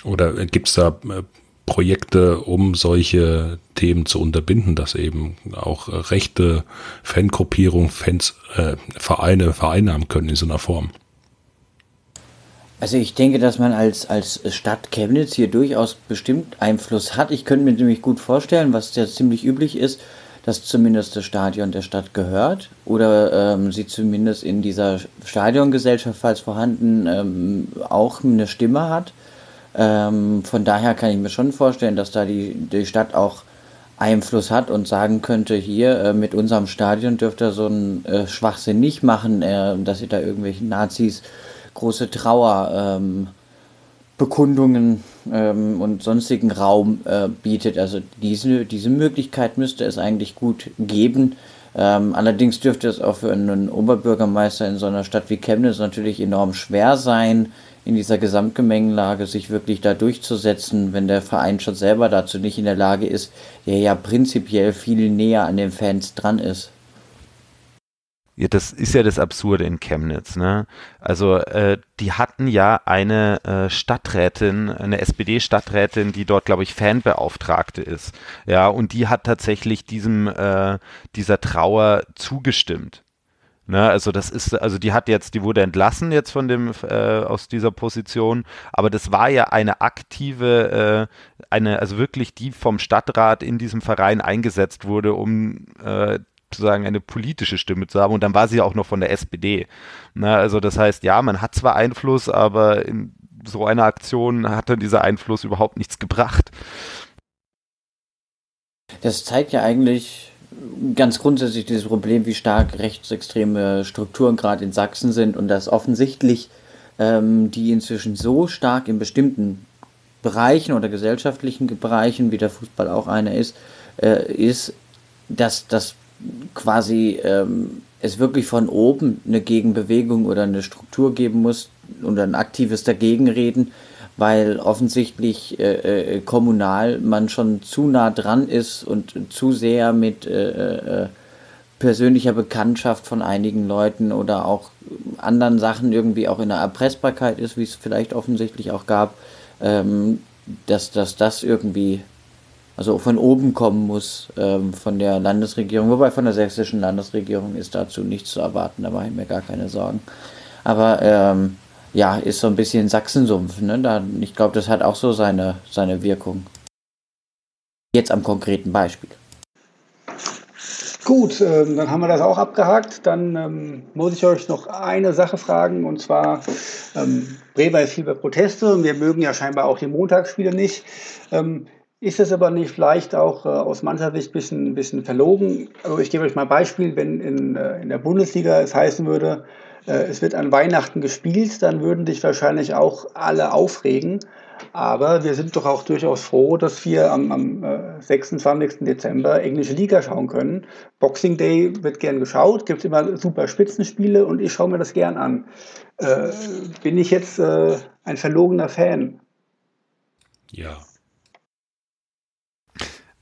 oder gibt es da äh, Projekte, um solche Themen zu unterbinden, dass eben auch rechte Fangruppierungen, Fans, äh, Vereine vereinnahmen können in so einer Form? Also ich denke, dass man als, als Stadt Chemnitz hier durchaus bestimmt Einfluss hat. Ich könnte mir nämlich gut vorstellen, was ja ziemlich üblich ist, dass zumindest das Stadion der Stadt gehört oder ähm, sie zumindest in dieser Stadiongesellschaft, falls vorhanden, ähm, auch eine Stimme hat. Ähm, von daher kann ich mir schon vorstellen, dass da die, die Stadt auch Einfluss hat und sagen könnte, hier äh, mit unserem Stadion dürft ihr so einen äh, Schwachsinn nicht machen, äh, dass ihr da irgendwelchen Nazis große Trauerbekundungen ähm, ähm, und sonstigen Raum äh, bietet. Also diese, diese Möglichkeit müsste es eigentlich gut geben. Ähm, allerdings dürfte es auch für einen Oberbürgermeister in so einer Stadt wie Chemnitz natürlich enorm schwer sein, in dieser Gesamtgemengenlage sich wirklich da durchzusetzen, wenn der Verein schon selber dazu nicht in der Lage ist, der ja prinzipiell viel näher an den Fans dran ist. Ja, das ist ja das Absurde in Chemnitz. Ne? Also äh, die hatten ja eine äh, Stadträtin, eine SPD-Stadträtin, die dort, glaube ich, Fanbeauftragte ist. Ja, und die hat tatsächlich diesem äh, dieser Trauer zugestimmt. Ne, also das ist, also die hat jetzt, die wurde entlassen jetzt von dem äh, aus dieser Position, aber das war ja eine aktive, äh, eine, also wirklich die vom Stadtrat in diesem Verein eingesetzt wurde, um äh, sozusagen eine politische Stimme zu haben. Und dann war sie auch noch von der SPD. Na, also das heißt, ja, man hat zwar Einfluss, aber in so einer Aktion hat dann dieser Einfluss überhaupt nichts gebracht. Das zeigt ja eigentlich ganz grundsätzlich dieses Problem, wie stark rechtsextreme Strukturen gerade in Sachsen sind und dass offensichtlich ähm, die inzwischen so stark in bestimmten Bereichen oder gesellschaftlichen Bereichen, wie der Fußball auch einer ist, äh, ist, dass das quasi ähm, es wirklich von oben eine Gegenbewegung oder eine Struktur geben muss oder ein aktives Dagegenreden, weil offensichtlich äh, äh, kommunal man schon zu nah dran ist und zu sehr mit äh, äh, persönlicher Bekanntschaft von einigen Leuten oder auch anderen Sachen irgendwie auch in der Erpressbarkeit ist, wie es vielleicht offensichtlich auch gab, ähm, dass, dass das irgendwie also von oben kommen muss ähm, von der Landesregierung. Wobei von der sächsischen Landesregierung ist dazu nichts zu erwarten, da mache ich mir gar keine Sorgen. Aber ähm, ja, ist so ein bisschen Sachsensumpf. Ne? Da, ich glaube, das hat auch so seine, seine Wirkung. Jetzt am konkreten Beispiel. Gut, ähm, dann haben wir das auch abgehakt. Dann ähm, muss ich euch noch eine Sache fragen und zwar ähm, Bremer ist viel bei Proteste wir mögen ja scheinbar auch die Montagsspiele nicht. Ähm, ist es aber nicht vielleicht auch äh, aus mancher Sicht ein bisschen, bisschen verlogen? Also ich gebe euch mal ein Beispiel, wenn in, äh, in der Bundesliga es heißen würde, äh, es wird an Weihnachten gespielt, dann würden sich wahrscheinlich auch alle aufregen. Aber wir sind doch auch durchaus froh, dass wir am, am äh, 26. Dezember englische Liga schauen können. Boxing Day wird gern geschaut, gibt immer super Spitzenspiele und ich schaue mir das gern an. Äh, bin ich jetzt äh, ein verlogener Fan? Ja,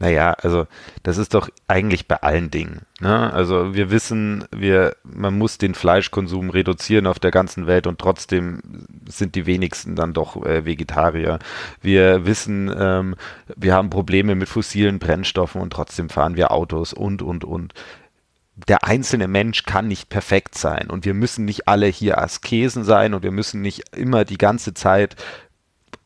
naja, also das ist doch eigentlich bei allen Dingen. Ne? Also wir wissen, wir, man muss den Fleischkonsum reduzieren auf der ganzen Welt und trotzdem sind die wenigsten dann doch äh, Vegetarier. Wir wissen, ähm, wir haben Probleme mit fossilen Brennstoffen und trotzdem fahren wir Autos und, und, und der einzelne Mensch kann nicht perfekt sein und wir müssen nicht alle hier Askesen sein und wir müssen nicht immer die ganze Zeit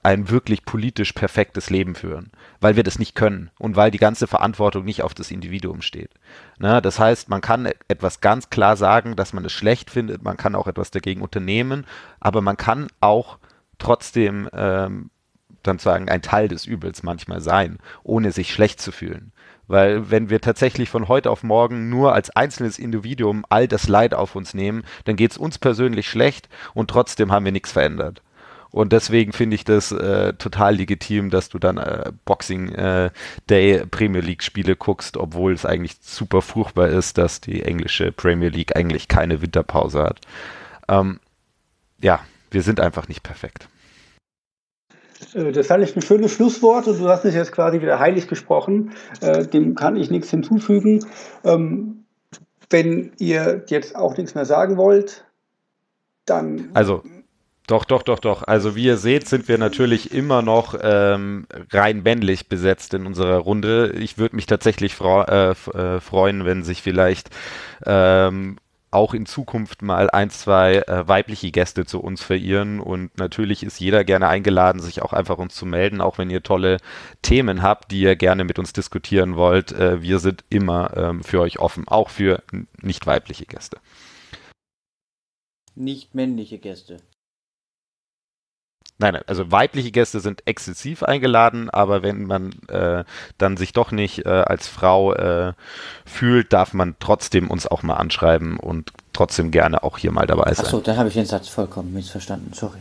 ein wirklich politisch perfektes Leben führen, weil wir das nicht können und weil die ganze Verantwortung nicht auf das Individuum steht. Na, das heißt, man kann etwas ganz klar sagen, dass man es schlecht findet, man kann auch etwas dagegen unternehmen, aber man kann auch trotzdem ähm, dann sagen, ein Teil des Übels manchmal sein, ohne sich schlecht zu fühlen. Weil wenn wir tatsächlich von heute auf morgen nur als einzelnes Individuum all das Leid auf uns nehmen, dann geht es uns persönlich schlecht und trotzdem haben wir nichts verändert. Und deswegen finde ich das äh, total legitim, dass du dann äh, Boxing äh, Day Premier League Spiele guckst, obwohl es eigentlich super furchtbar ist, dass die englische Premier League eigentlich keine Winterpause hat. Ähm, ja, wir sind einfach nicht perfekt. Äh, das fand ich ein schönes Schlusswort und du hast es jetzt quasi wieder heilig gesprochen. Äh, dem kann ich nichts hinzufügen. Ähm, wenn ihr jetzt auch nichts mehr sagen wollt, dann. Also, doch, doch, doch, doch. Also wie ihr seht, sind wir natürlich immer noch ähm, rein männlich besetzt in unserer Runde. Ich würde mich tatsächlich äh, äh, freuen, wenn sich vielleicht ähm, auch in Zukunft mal ein, zwei äh, weibliche Gäste zu uns verirren. Und natürlich ist jeder gerne eingeladen, sich auch einfach uns zu melden, auch wenn ihr tolle Themen habt, die ihr gerne mit uns diskutieren wollt. Äh, wir sind immer ähm, für euch offen, auch für nicht weibliche Gäste. Nicht männliche Gäste. Nein, also weibliche Gäste sind exzessiv eingeladen, aber wenn man äh, dann sich doch nicht äh, als Frau äh, fühlt, darf man trotzdem uns auch mal anschreiben und trotzdem gerne auch hier mal dabei sein. Achso, da habe ich den Satz vollkommen missverstanden, sorry.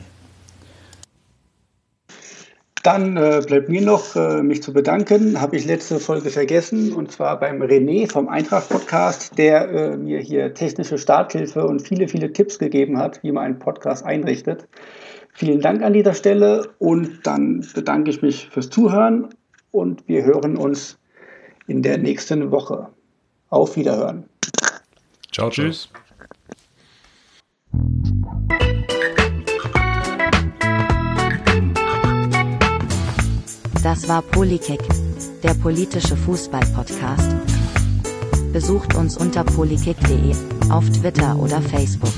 Dann äh, bleibt mir noch, äh, mich zu bedanken. Habe ich letzte Folge vergessen und zwar beim René vom Eintracht Podcast, der äh, mir hier technische Starthilfe und viele, viele Tipps gegeben hat, wie man einen Podcast einrichtet. Vielen Dank an dieser Stelle und dann bedanke ich mich fürs Zuhören und wir hören uns in der nächsten Woche. Auf Wiederhören. Ciao, tschüss. Das war Polykick, der politische Fußball-Podcast. Besucht uns unter polykick.de, auf Twitter oder Facebook.